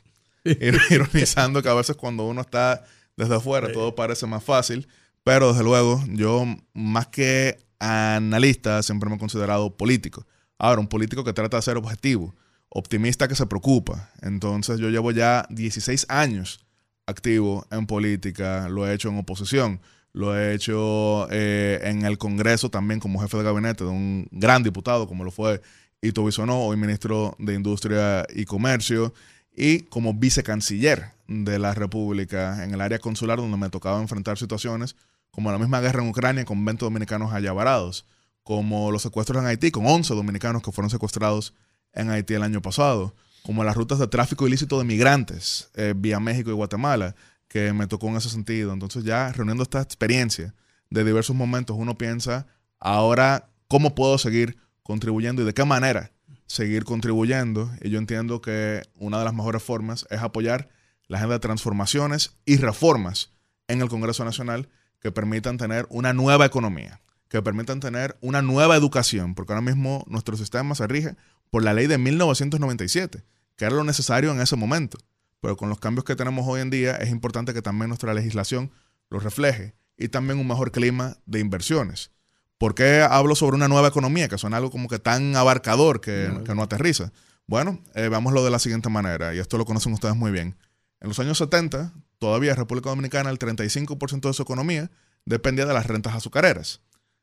Ironizando que a veces cuando uno está desde afuera todo parece más fácil, pero desde luego yo más que analista siempre me he considerado político. Ahora, un político que trata de ser objetivo, optimista que se preocupa. Entonces yo llevo ya 16 años activo en política, lo he hecho en oposición, lo he hecho eh, en el Congreso también como jefe de gabinete de un gran diputado como lo fue Ito Bisonó, hoy ministro de Industria y Comercio, y como vicecanciller de la República en el área consular donde me tocaba enfrentar situaciones como la misma guerra en Ucrania con 20 dominicanos allá varados, como los secuestros en Haití con 11 dominicanos que fueron secuestrados en Haití el año pasado, como las rutas de tráfico ilícito de migrantes eh, vía México y Guatemala, que me tocó en ese sentido. Entonces ya reuniendo esta experiencia de diversos momentos, uno piensa, ahora, ¿cómo puedo seguir contribuyendo y de qué manera seguir contribuyendo. Y yo entiendo que una de las mejores formas es apoyar la agenda de transformaciones y reformas en el Congreso Nacional que permitan tener una nueva economía, que permitan tener una nueva educación, porque ahora mismo nuestro sistema se rige por la ley de 1997, que era lo necesario en ese momento. pero con los cambios que tenemos hoy en día es importante que también nuestra legislación lo refleje y también un mejor clima de inversiones. ¿Por qué hablo sobre una nueva economía, que suena algo como que tan abarcador que no, aterriza? Bueno, eh, veámoslo de la siguiente manera, y esto lo conocen ustedes muy bien. En los años 70, todavía en República Dominicana, el 35% de su economía dependía de las rentas azucareras.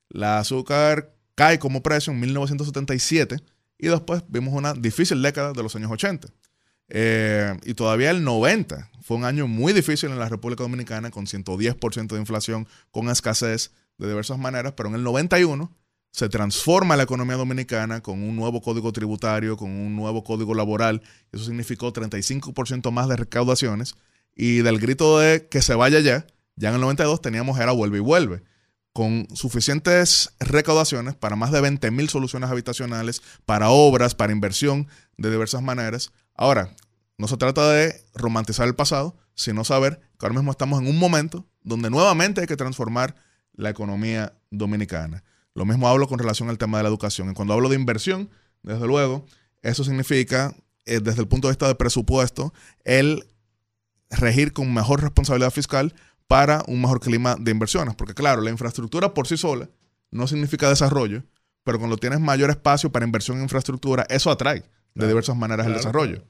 La azúcar cae como precio en 1977 y después vimos una difícil década de los años 80. Eh, y todavía el 90 fue un año muy difícil en la República Dominicana con 110% de inflación, con escasez de diversas maneras, pero en el 91 se transforma la economía dominicana con un nuevo código tributario, con un nuevo código laboral. Eso significó 35% más de recaudaciones. Y del grito de que se vaya ya, ya en el 92 teníamos era vuelve y vuelve con suficientes recaudaciones para más de 20 mil soluciones habitacionales, para obras, para inversión de diversas maneras. Ahora, no se trata de romantizar el pasado, sino saber que ahora mismo estamos en un momento donde nuevamente hay que transformar la economía dominicana. Lo mismo hablo con relación al tema de la educación. Y cuando hablo de inversión, desde luego, eso significa, eh, desde el punto de vista de presupuesto, el regir con mejor responsabilidad fiscal para un mejor clima de inversiones. Porque claro, la infraestructura por sí sola no significa desarrollo, pero cuando tienes mayor espacio para inversión en infraestructura, eso atrae de diversas maneras el desarrollo.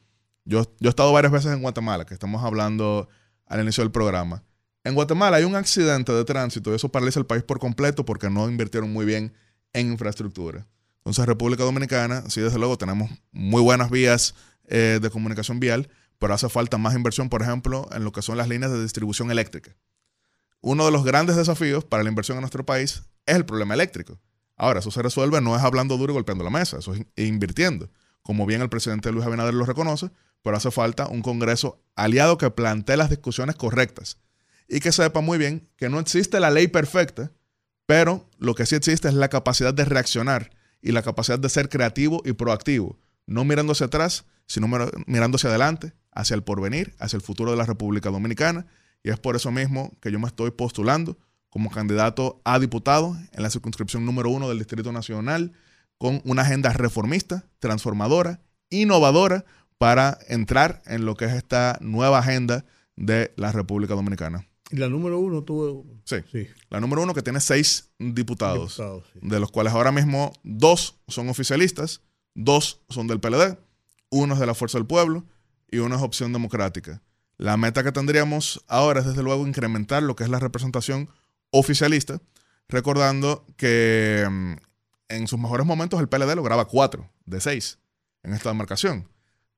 Yo, yo he estado varias veces en Guatemala, que estamos hablando al inicio del programa. En Guatemala hay un accidente de tránsito y eso paraliza el país por completo porque no invirtieron muy bien en infraestructura. Entonces, República Dominicana, sí, desde luego, tenemos muy buenas vías eh, de comunicación vial, pero hace falta más inversión, por ejemplo, en lo que son las líneas de distribución eléctrica uno de los grandes desafíos para la inversión en nuestro país es el problema eléctrico. Ahora, eso se resuelve no es hablando duro y golpeando la mesa, eso es invirtiendo. Como bien el presidente Luis Abinader lo reconoce, pero hace falta un Congreso aliado que plantee las discusiones correctas y que sepa muy bien que no existe la ley perfecta, pero lo que sí existe es la capacidad de reaccionar y la capacidad de ser creativo y proactivo, no mirando hacia atrás, sino mirando hacia adelante, hacia el porvenir, hacia el futuro de la República Dominicana y es por eso mismo que yo me estoy postulando como candidato a diputado en la circunscripción número uno del Distrito Nacional con una agenda reformista, transformadora, innovadora para entrar en lo que es esta nueva agenda de la República Dominicana. ¿Y la número uno tuvo? Sí, sí. La número uno que tiene seis diputados, de los cuales ahora mismo dos son oficialistas, dos son del PLD, uno es de la Fuerza del Pueblo y uno es Opción Democrática. La meta que tendríamos ahora es desde luego incrementar lo que es la representación oficialista, recordando que mm, en sus mejores momentos el PLD lograba cuatro de seis en esta demarcación.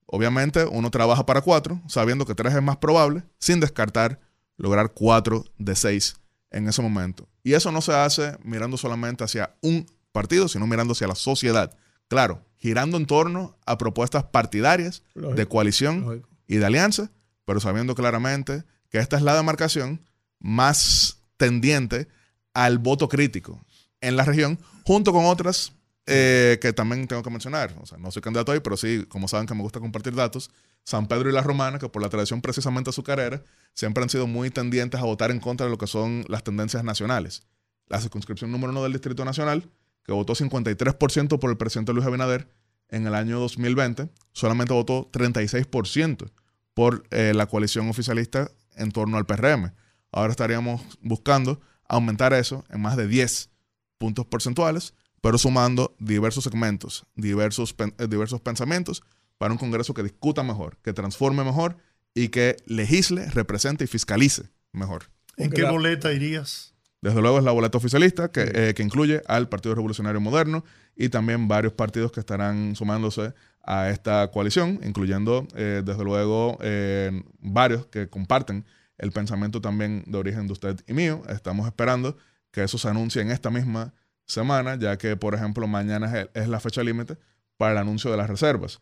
Obviamente uno trabaja para cuatro, sabiendo que tres es más probable, sin descartar lograr cuatro de seis en ese momento. Y eso no se hace mirando solamente hacia un partido, sino mirando hacia la sociedad. Claro, girando en torno a propuestas partidarias de coalición y de alianza, pero sabiendo claramente que esta es la demarcación más tendiente al voto crítico en la región, junto con otras eh, que también tengo que mencionar. No soy candidato ahí, pero sí, como saben que me gusta compartir datos, San Pedro y la Romana, que por la tradición precisamente azucarera, siempre han sido muy tendientes a votar en contra de lo que son las tendencias nacionales. La circunscripción número uno del Distrito Nacional, que votó 53% por el presidente Luis Abinader en el año 2020, solamente votó 36% por eh, la coalición oficialista en torno al PRM. Ahora estaríamos buscando aumentar eso en más de 10 puntos porcentuales, pero sumando diversos segmentos, diversos, eh, diversos pensamientos para un Congreso que discuta mejor, que transforme mejor y que legisle, represente y fiscalice mejor. ¿En qué boleta irías? Desde luego es la boleta oficialista que, eh, que, incluye al Partido Revolucionario Moderno y también varios partidos que estarán sumándose a esta coalición, incluyendo eh, desde luego eh, varios que comparten el pensamiento también de origen de usted y mío. Estamos esperando que eso se anuncie en esta misma semana, ya que, por ejemplo, mañana es, la fecha límite para el anuncio de las reservas.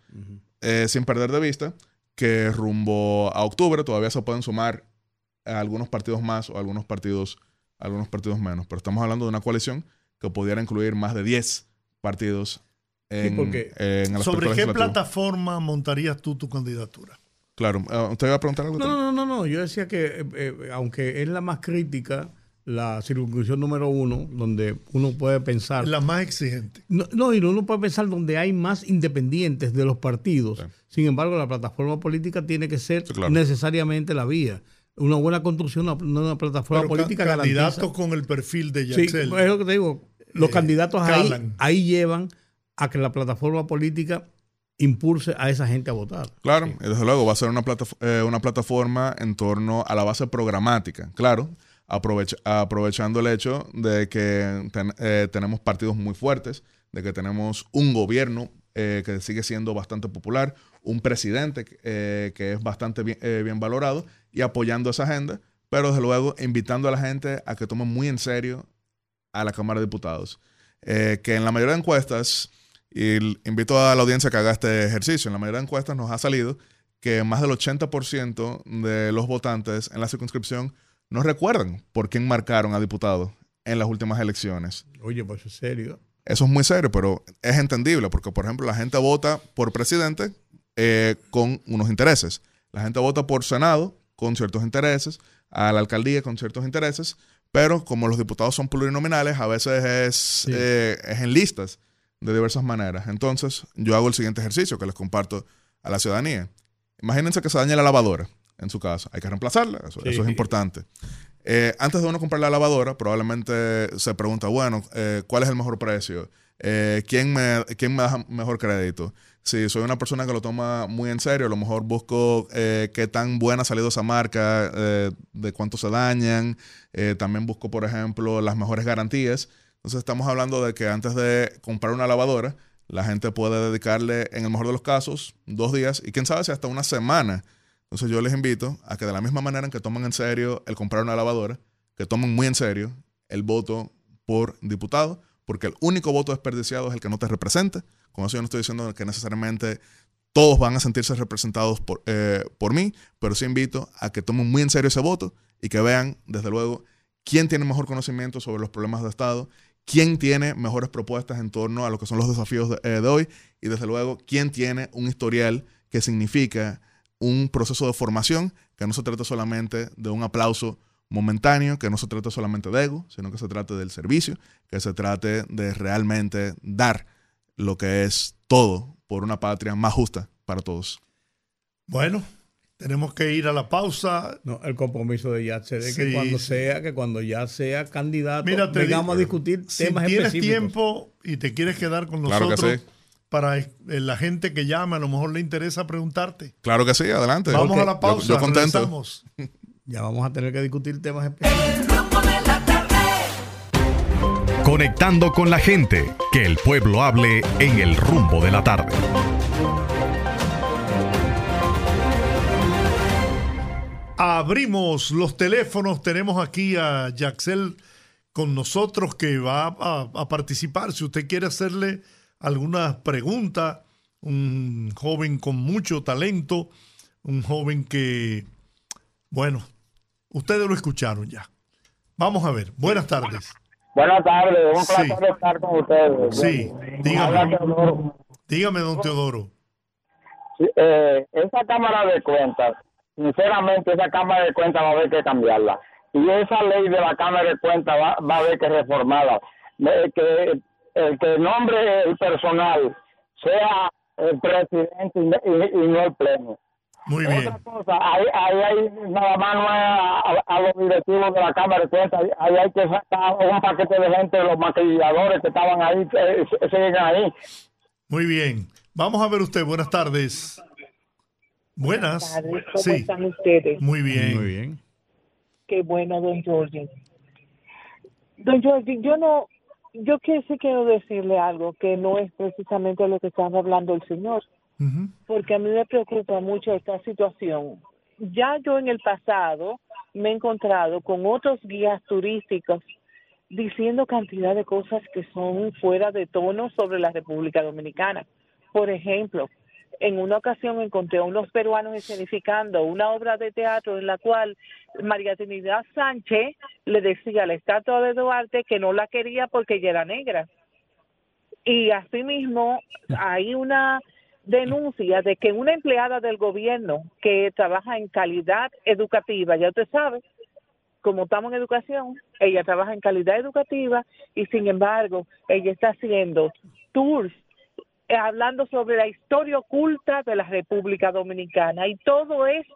Eh, sin perder de vista que rumbo a octubre todavía se pueden sumar algunos partidos más o algunos partidos, algunos partidos menos, pero estamos hablando de una coalición que pudiera incluir más de 10 partidos ¿Sobre qué plataforma montarías tú tu candidatura? Claro, ah, ¿usted iba a preguntar algo? No, no, no, no, yo decía que eh, eh, aunque es la más crítica la circunscripción número uno, donde uno puede pensar. La más exigente. No, no, y uno puede pensar donde hay más independientes de los partidos. Sin embargo, la plataforma política tiene que ser necesariamente la vía. Una buena construcción, una, una plataforma política Candidatos con el perfil de Yaxel. Sí, es lo que te digo. Los eh, candidatos ahí, ahí llevan a que la plataforma política impulse a esa gente a votar. Claro, y desde luego va a ser una, eh, una plataforma en torno a la base programática. Claro, aprovechando el hecho de que eh, tenemos partidos muy fuertes, de que tenemos un gobierno eh, que sigue siendo bastante popular, un presidente que es bastante bien, bien, valorado y apoyando esa agenda, pero desde luego invitando a la gente a que tome muy en serio a la Cámara de Diputados. que en la mayoría de encuestas y invito a la audiencia que haga este ejercicio. En la mayoría de encuestas nos ha salido que más del 80% de los votantes en la circunscripción no recuerdan por quién marcaron a diputado en las últimas elecciones. Oye, pues es serio. Eso es muy serio, pero es entendible porque, por ejemplo, la gente vota por presidente eh, con unos intereses. La gente vota por Senado con ciertos intereses, a la alcaldía con ciertos intereses, pero como los diputados son plurinominales, a veces es, eh, es en listas de diversas maneras. Entonces, yo hago el siguiente ejercicio que les comparto a la ciudadanía. Imagínense que se daña la lavadora en su casa. Hay que reemplazarla, eso, es importante. Eh, antes de uno comprar la lavadora, probablemente se pregunta, bueno, eh, ¿cuál es el mejor precio? Eh, ¿quién, me, ¿Quién me da mejor crédito? Si soy una persona que lo toma muy en serio, a lo mejor busco qué tan buena ha salido esa marca, de cuánto se dañan. también busco, por ejemplo, las mejores garantías. Entonces estamos hablando de que antes de comprar una lavadora, la gente puede dedicarle, en el mejor de los casos, dos días y quién sabe si hasta una semana. Entonces yo les invito a que de la misma manera en que tomen en serio el comprar una lavadora, que tomen muy en serio el voto por diputado, porque el único voto desperdiciado es el que no te represente. Con eso yo no estoy diciendo que necesariamente todos van a sentirse representados por, eh, por mí, pero sí invito a que tomen muy en serio ese voto y que vean, desde luego, quién tiene mejor conocimiento sobre los problemas de Estado quién tiene mejores propuestas en torno a lo que son los desafíos eh, de, hoy y desde luego quién tiene un historial que significa un proceso de formación que no se trata solamente de un aplauso momentáneo, que no se trata solamente de ego, sino que se trate del servicio, que se trate de realmente dar lo que es todo por una patria más justa para todos. Bueno, tenemos que ir a la pausa. No, el compromiso de Yatse de que cuando sea, que cuando ya sea candidato, Mira, a discutir temas si tienes tiempo y te quieres quedar con nosotros para eh, la gente que llama, a lo mejor le interesa preguntarte. Claro que sí, adelante. Vamos a la pausa. Yo, contento. Ya vamos a tener que discutir temas específicos. Conectando con la gente, que el pueblo hable en el rumbo de la tarde. Abrimos los teléfonos. Tenemos aquí a Jaxel con nosotros que va a, participar. Si usted quiere hacerle alguna pregunta, un joven con mucho talento, un joven que, bueno, ustedes lo escucharon ya. Vamos a ver. Buenas tardes. Buenas tardes, un placer estar con ustedes. Sí, dígame. Dígame, don Teodoro. Eh, esa Cámara de Cuentas sinceramente esa Cámara de Cuentas va a haber que cambiarla. Y esa ley de la Cámara de Cuentas va, a haber que reformarla. Que el que nombre el personal sea el presidente y, no el pleno. Muy bien. Otra cosa, ahí, hay nada más no es a, los directivos de la Cámara de Cuentas, ahí hay que sacar un paquete de gente, los maquilladores que estaban ahí, siguen ahí. Muy bien. Vamos a ver usted, buenas tardes. Buenas. ¿Cómo están ustedes? Muy bien. Muy bien. Qué bueno, don Jorge. Don Jorge, yo no, yo que sí quiero decirle algo que no es precisamente lo que estaba hablando el señor, porque a mí me preocupa mucho esta situación. Ya yo en el pasado me he encontrado con otros guías turísticos diciendo cantidad de cosas que son fuera de tono sobre la República Dominicana. Por ejemplo, en una ocasión encontré a unos peruanos escenificando una obra de teatro en la cual María Trinidad Sánchez le decía a la estatua de Duarte que no la quería porque ella era negra. Y asimismo hay una denuncia de que una empleada del gobierno que trabaja en calidad educativa, ya usted sabe, como estamos en educación, ella trabaja en calidad educativa y sin embargo ella está haciendo tours hablando sobre la historia oculta de la República Dominicana y todo es,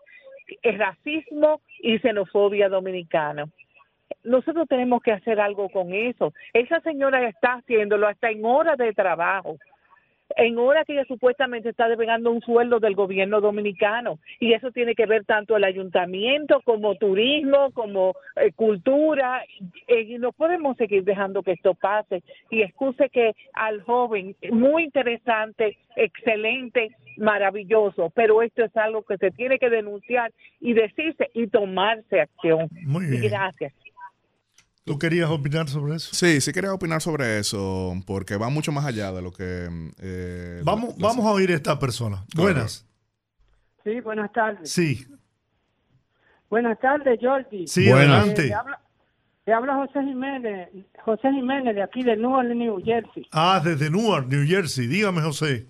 es racismo y xenofobia dominicana. Nosotros tenemos que hacer algo con eso. Esa señora está haciéndolo hasta en horas de trabajo en hora que ella supuestamente está devengando un sueldo del gobierno dominicano y eso tiene que ver tanto el ayuntamiento como turismo, como eh, cultura eh, y no podemos seguir dejando que esto pase y excuse que al joven muy interesante, excelente, maravilloso, pero esto es algo que se tiene que denunciar y decirse y tomarse acción. Muy bien. Gracias. ¿Tú querías opinar sobre eso? Sí, sí quería opinar sobre eso, porque va mucho más allá de lo que... Eh, vamos, vamos a oír a esta persona. Buenas. Sí, buenas tardes. Sí. Buenas tardes, Jordi. Sí, adelante. te, habla, José Jiménez, José Jiménez de aquí de Newark, New Jersey. Ah, desde Newark, New Jersey. Dígame, José.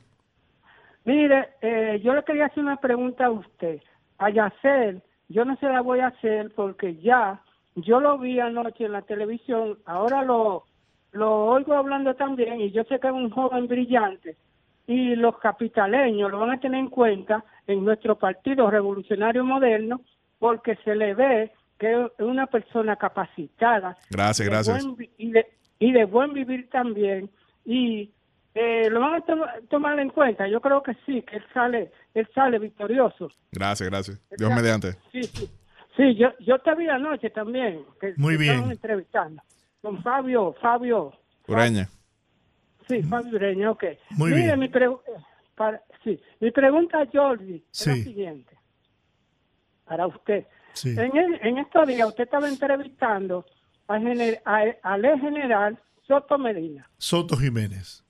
Mire, eh, yo le quería hacer una pregunta a usted. A Yacer, yo no se la voy a hacer porque ya yo lo vi anoche en la televisión, ahora lo, lo oigo hablando también y yo sé que es un joven brillante y los capitaleños lo van a tener en cuenta en nuestro Partido Revolucionario Moderno porque se le ve que es una persona capacitada. Gracias, gracias. y, de, y de buen vivir también y eh, lo van a tomar en cuenta. Yo creo que sí, que él sale, él sale victorioso. Gracias, gracias. Dios mediante. Sí, sí. Sí, yo, yo te vi anoche también. Que Muy bien. Estaban entrevistando con Fabio, Fabio. Ureña. Sí, Fabio Ureña, ok. Muy Mire, bien. Mi, para, sí, mi pregunta a Jordi sí. es la siguiente. Para usted. Sí. En, el, en estos días usted estaba entrevistando al, gener, a, al ex general Soto Medina. Soto Jiménez.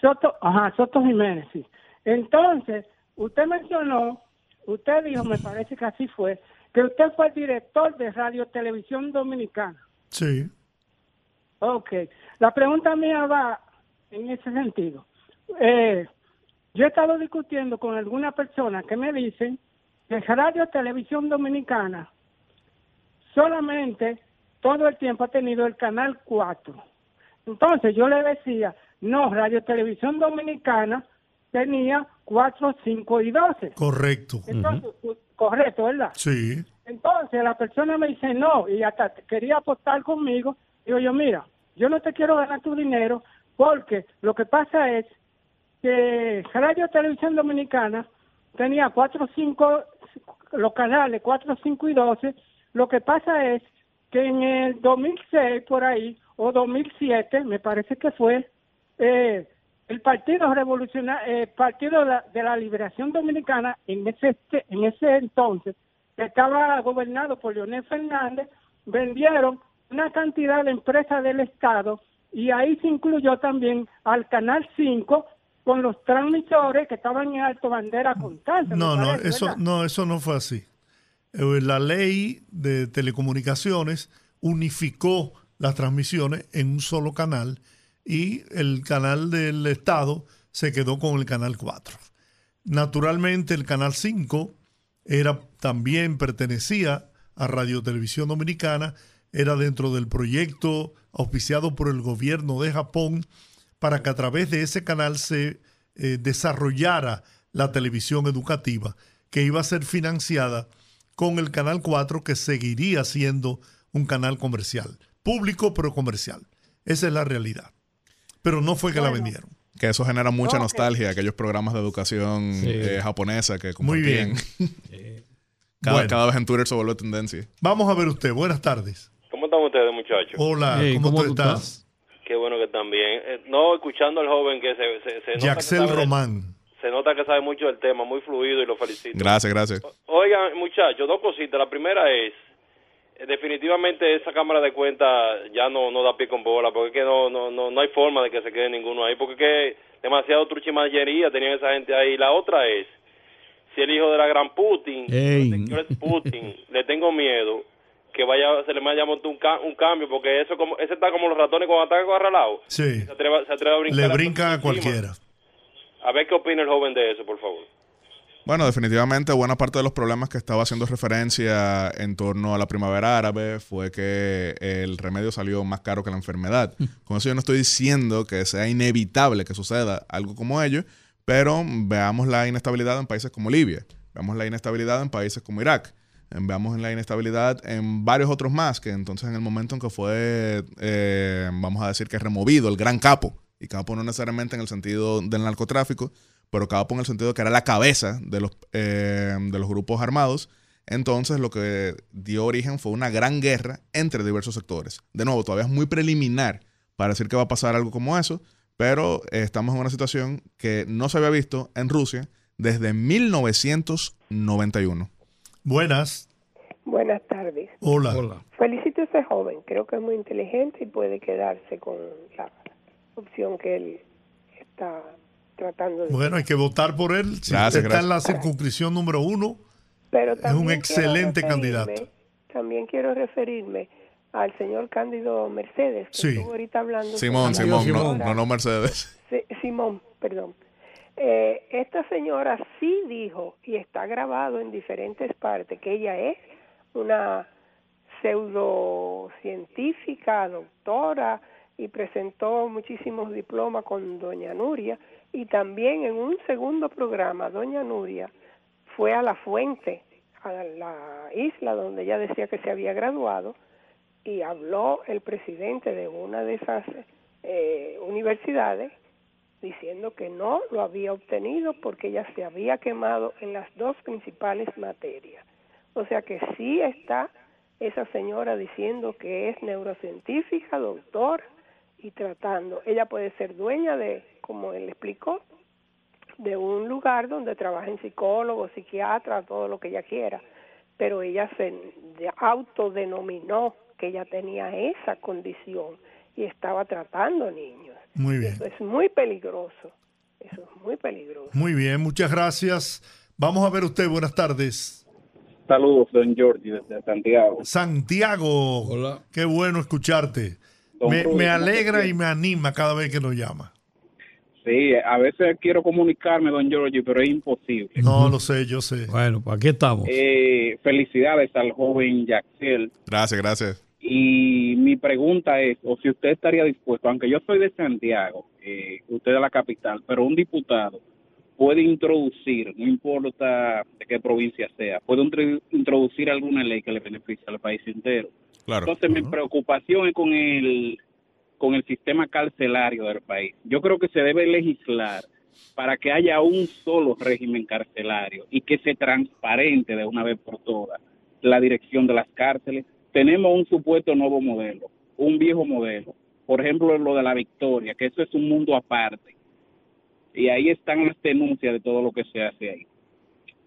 Soto, ajá, Soto Jiménez, sí. Entonces, usted mencionó, usted dijo, me parece que así fue, que usted fue el director de Radio Televisión Dominicana. Sí. Ok. La pregunta mía va en ese sentido. Eh, yo he estado discutiendo con alguna persona que me dicen que Radio Televisión Dominicana solamente todo el tiempo ha tenido el canal 4. Entonces yo le decía, no, Radio Televisión Dominicana tenía 4, 5 y 12. Correcto. Entonces, uh -huh. Correcto, ¿verdad? Sí. Entonces la persona me dice no y hasta quería apostar conmigo. Digo yo, mira, yo no te quiero ganar tu dinero porque lo que pasa es que Radio Televisión Dominicana tenía 4, 5, los canales 4, 5 y 12. Lo que pasa es que en el 2006 por ahí o 2007 me parece que fue eh, el Partido Revolucionario, eh, Partido de la, de la, Liberación Dominicana en ese en ese entonces que estaba gobernado por Leonel Fernández vendieron una cantidad de empresas del Estado y ahí se incluyó también al Canal 5 con los transmisores que estaban en Alto Bandera Constante. No, no, parece, eso, no, eso no fue así. La ley de telecomunicaciones unificó las transmisiones en un solo canal y el canal del Estado se quedó con el canal 4. Naturalmente el canal 5 era también pertenecía a Radio Televisión Dominicana, era dentro del proyecto auspiciado por el gobierno de Japón para que a través de ese canal se eh, desarrollara la televisión educativa que iba a ser financiada con el canal 4 que seguiría siendo un canal comercial, público pero comercial. Esa es la realidad. Pero no fue que bueno, la vendieron. Que eso genera mucha okay. nostalgia, aquellos programas de educación sí. eh, japonesa que compartían. Muy bien. cada, bueno. cada, vez en Twitter se vuelve tendencia. Vamos a ver usted. Buenas tardes. ¿Cómo están ustedes, muchachos? Hola, hey, ¿cómo, ¿cómo, tú estás? estás? Qué bueno que están bien. Eh, no, escuchando al joven que se, se, se nota Jaxel que Román. Se nota que sabe mucho del tema, muy fluido y lo felicito. Gracias, gracias. Oigan, muchachos, dos cositas. La primera es, definitivamente esa cámara de cuenta ya no, no da pie con bola, porque es que no, no, no, no hay forma de que se quede ninguno ahí, porque es que demasiado truchimayería tenían esa gente ahí. La otra es, si el hijo de la gran Putin, es Putin, le tengo miedo que vaya se le vaya a montar un, ca un, cambio porque eso como ese está como los ratones cuando atacan agarralados sí. Se atreve, se atreve a brincar le brinca a, a cualquiera. A ver qué opina el joven de eso por favor Bueno, definitivamente buena parte de los problemas que estaba haciendo referencia en torno a la primavera árabe fue que el remedio salió más caro que la enfermedad. Mm. Con eso yo no estoy diciendo que sea inevitable que suceda algo como ello, pero veamos la inestabilidad en países como Libia, veamos la inestabilidad en países como Irak, veamos la inestabilidad en varios otros más, que entonces en el momento en que fue, eh, vamos a decir que removido el gran capo, y capo no necesariamente en el sentido del narcotráfico, pero capo en el sentido de que era la cabeza de los, eh, de los grupos armados, entonces lo que dio origen fue una gran guerra entre diversos sectores. De nuevo, todavía es muy preliminar para decir que va a pasar algo como eso, pero estamos en una situación que no se había visto en Rusia desde 1991. Buenas. Buenas tardes. Hola. Hola. Felicito a ese joven, creo que es muy inteligente y puede quedarse con la opción que él está tratando de... Bueno, hay que votar por él. Si está en la circunscripción número uno, Pero es un excelente candidato. También quiero referirme al señor Cándido Mercedes, que estuvo ahorita hablando... Simón, Simón, no, no, no Mercedes. Simón, perdón. Eh, esta señora sí dijo, y está grabado en diferentes partes, que ella es una pseudocientífica, doctora, y presentó muchísimos diplomas con doña Nuria, y también en un segundo programa, doña Nuria fue a la fuente, a la isla donde ella decía que se había graduado, y habló el presidente de una de esas eh, universidades diciendo que no lo había obtenido porque ella se había quemado en las dos principales materias. O sea que sí está esa señora diciendo que es neurocientífica, doctora y tratando. Ella puede ser dueña de, como él explicó, de un lugar donde trabaja en psicólogo, psiquiatra, todo lo que ella quiera, pero ella se autodenominó que ella tenía esa condición y estaba tratando niños. Muy bien. Eso es muy peligroso. Eso es muy peligroso. Muy bien, muchas gracias. Vamos a ver usted, buenas tardes. Saludos, don Jordi, desde Santiago. Santiago. Hola. Qué bueno escucharte. me, alegra y me anima cada vez que nos llama. Sí, a veces quiero comunicarme, don Jordi, pero es imposible. No, lo sé, yo sé. Bueno, pues aquí estamos. Eh, felicidades al joven Jaxel. Gracias, gracias. Y mi pregunta es, o si usted estaría dispuesto, aunque yo soy de Santiago, eh, usted de la capital, pero un diputado puede introducir, no importa de qué provincia sea, puede introducir alguna ley que le beneficie al país entero. Claro. Entonces mi preocupación es con el con el sistema carcelario del país. Yo creo que se debe legislar para que haya un solo régimen carcelario y que se transparente de una vez por todas la dirección de las cárceles, tenemos un supuesto nuevo modelo, un viejo modelo. Por ejemplo, lo de la victoria, que eso es un mundo aparte. Y ahí están las denuncias de todo lo que se hace ahí.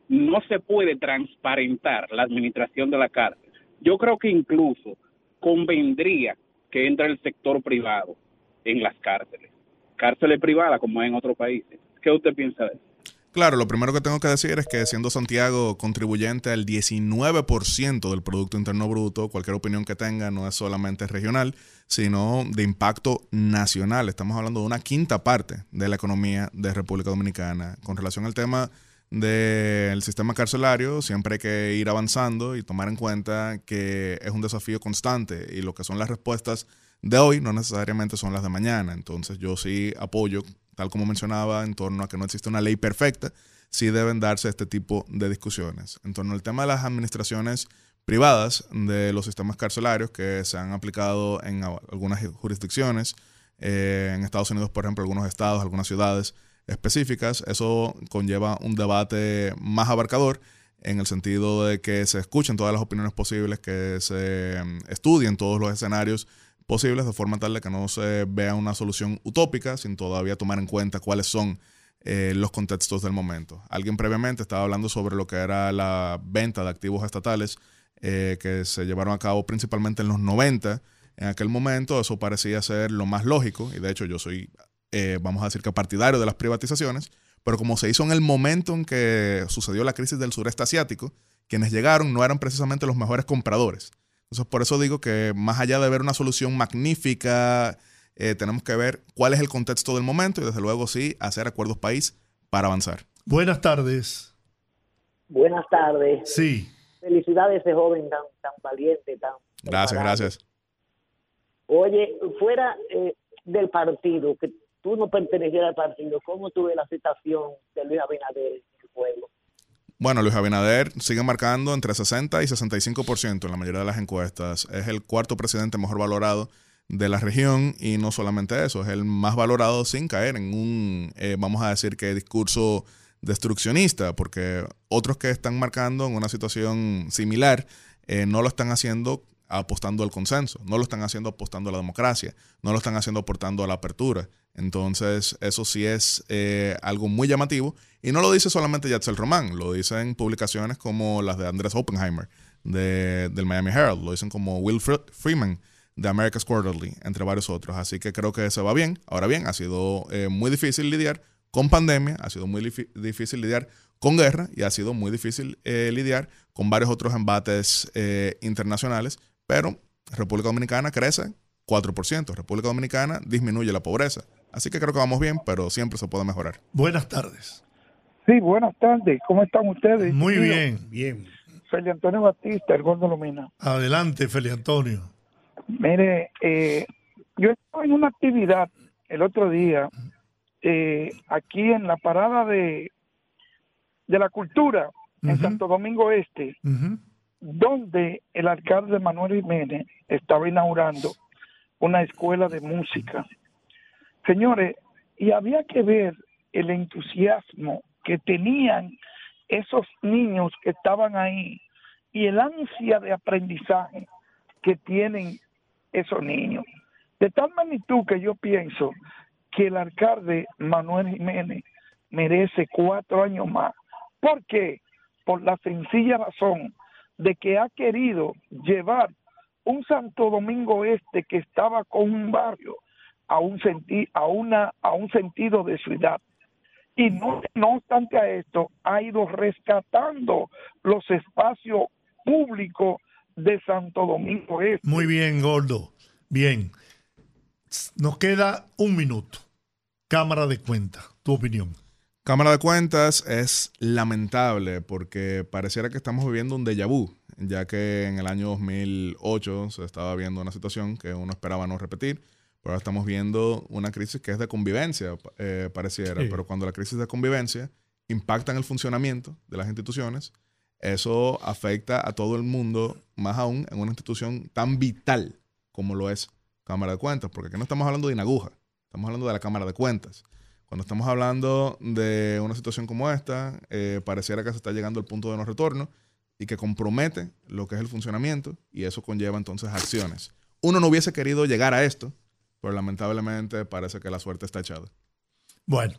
No se puede transparentar la administración de la cárcel. Yo creo que incluso convendría que entre el sector privado en las cárceles. Cárceles privadas como en otros países. ¿Qué usted piensa de eso? Claro, lo primero que tengo que decir es que siendo Santiago contribuyente al 19% del Producto Interno Bruto, cualquier opinión que tenga no es solamente regional, sino de impacto nacional. Estamos hablando de una quinta parte de la economía de República Dominicana. Con relación al tema del sistema carcelario, siempre hay que ir avanzando y tomar en cuenta que es un desafío constante y lo que son las respuestas de hoy no necesariamente son las de mañana. Entonces yo sí apoyo tal como mencionaba, en torno a que no existe una ley perfecta, sí deben darse este tipo de discusiones. En torno al tema de las administraciones privadas de los sistemas carcelarios que se han aplicado en algunas jurisdicciones, eh, en Estados Unidos, por ejemplo, algunos estados, algunas ciudades específicas, eso conlleva un debate más abarcador en el sentido de que se escuchen todas las opiniones posibles, que se mm, estudien todos los escenarios posibles de forma tal de que no se vea una solución utópica sin todavía tomar en cuenta cuáles son eh, los contextos del momento. Alguien previamente estaba hablando sobre lo que era la venta de activos estatales eh, que se llevaron a cabo principalmente en los 90. En aquel momento eso parecía ser lo más lógico y de hecho yo soy, eh, vamos a decir que partidario de las privatizaciones, pero como se hizo en el momento en que sucedió la crisis del sureste asiático, quienes llegaron no eran precisamente los mejores compradores. Entonces, por eso digo que más allá de ver una solución magnífica, eh, tenemos que ver cuál es el contexto del momento y desde luego sí hacer acuerdos país para avanzar. Buenas tardes. Buenas tardes. Sí. Felicidades a ese joven tan, tan valiente, tan... Gracias, gracias. Oye, fuera eh, del partido, que tú no pertenecías al partido, ¿cómo tuve la situación de Luis Abinader en? Bueno, Luis Abinader sigue marcando entre 60 y 65% en la mayoría de las encuestas. Es el cuarto presidente mejor valorado de la región y no solamente eso, es el más valorado sin caer en un, eh, vamos a decir que discurso destruccionista, porque otros que están marcando en una situación similar eh, no lo están haciendo apostando al consenso, no lo están haciendo apostando a la democracia, no lo están haciendo aportando a la apertura. Entonces, eso sí es eh, algo muy llamativo. Y no lo dice solamente Yatzel Román, lo dicen publicaciones como las de Andrés Oppenheimer de, del Miami Herald, lo dicen como Will Freeman de America's Quarterly, entre varios otros. Así que creo que se va bien. Ahora bien, ha sido eh, muy difícil lidiar con pandemia, ha sido muy difícil lidiar con guerra y ha sido muy difícil eh, lidiar con varios otros embates internacionales pero República Dominicana crece 4%. República Dominicana disminuye la pobreza. Así que creo que vamos bien, pero siempre se puede mejorar. Buenas tardes. Sí, buenas tardes. ¿Cómo están ustedes? Muy bien, bien. Feli Antonio Batista, el Gordo Lomina. Adelante, Feli Antonio. Mire, eh, yo estaba en una actividad el otro día, eh, aquí en la parada de, de la cultura, en Santo Domingo Este donde el alcalde Manuel Jiménez estaba inaugurando una escuela de música. Señores, y había que ver el entusiasmo que tenían esos niños que estaban ahí y el ansia de aprendizaje que tienen esos niños. De tal magnitud que yo pienso que el alcalde Manuel Jiménez merece cuatro años más. ¿Por qué? Por la sencilla razón de que ha querido llevar un Santo Domingo Este que estaba con un barrio a un, senti a una, a un sentido de ciudad. Y no, no obstante a esto, ha ido rescatando los espacios públicos de Santo Domingo Este. Muy bien, Gordo. Bien. Nos queda un minuto. Cámara de cuenta, tu opinión. Cámara de Cuentas es lamentable porque pareciera que estamos viviendo un déjà vu, ya que en el año 2008 se estaba viendo una situación que uno esperaba no repetir, pero ahora estamos viendo una crisis que es de convivencia, eh, pareciera, pero cuando la crisis de convivencia impacta en el funcionamiento de las instituciones, eso afecta a todo el mundo, más aún en una institución tan vital como lo es Cámara de Cuentas, porque aquí no estamos hablando de Inaguja, estamos hablando de la Cámara de Cuentas. Cuando estamos hablando de una situación como esta, eh, pareciera que se está llegando al punto de no retorno y que compromete lo que es el funcionamiento y eso conlleva entonces acciones. Uno no hubiese querido llegar a esto, pero lamentablemente parece que la suerte está echada. Bueno,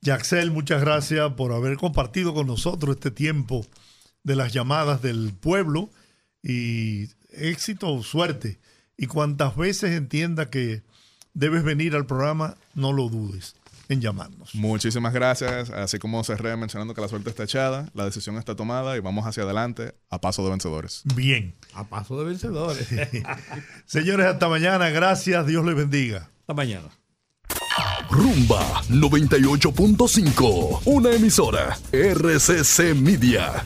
Yaxel, muchas gracias por haber compartido con nosotros este tiempo de las llamadas del pueblo y éxito, suerte. Y cuantas veces entienda que debes venir al programa, no lo dudes en llamarnos. Muchísimas gracias. Así como cerré mencionando que la suerte está echada, la decisión está tomada y vamos hacia adelante a paso de vencedores. Bien. A paso de vencedores. Señores, hasta mañana. Gracias. Dios les bendiga. Hasta mañana. Rumba 98.5. Una emisora. RCC Media.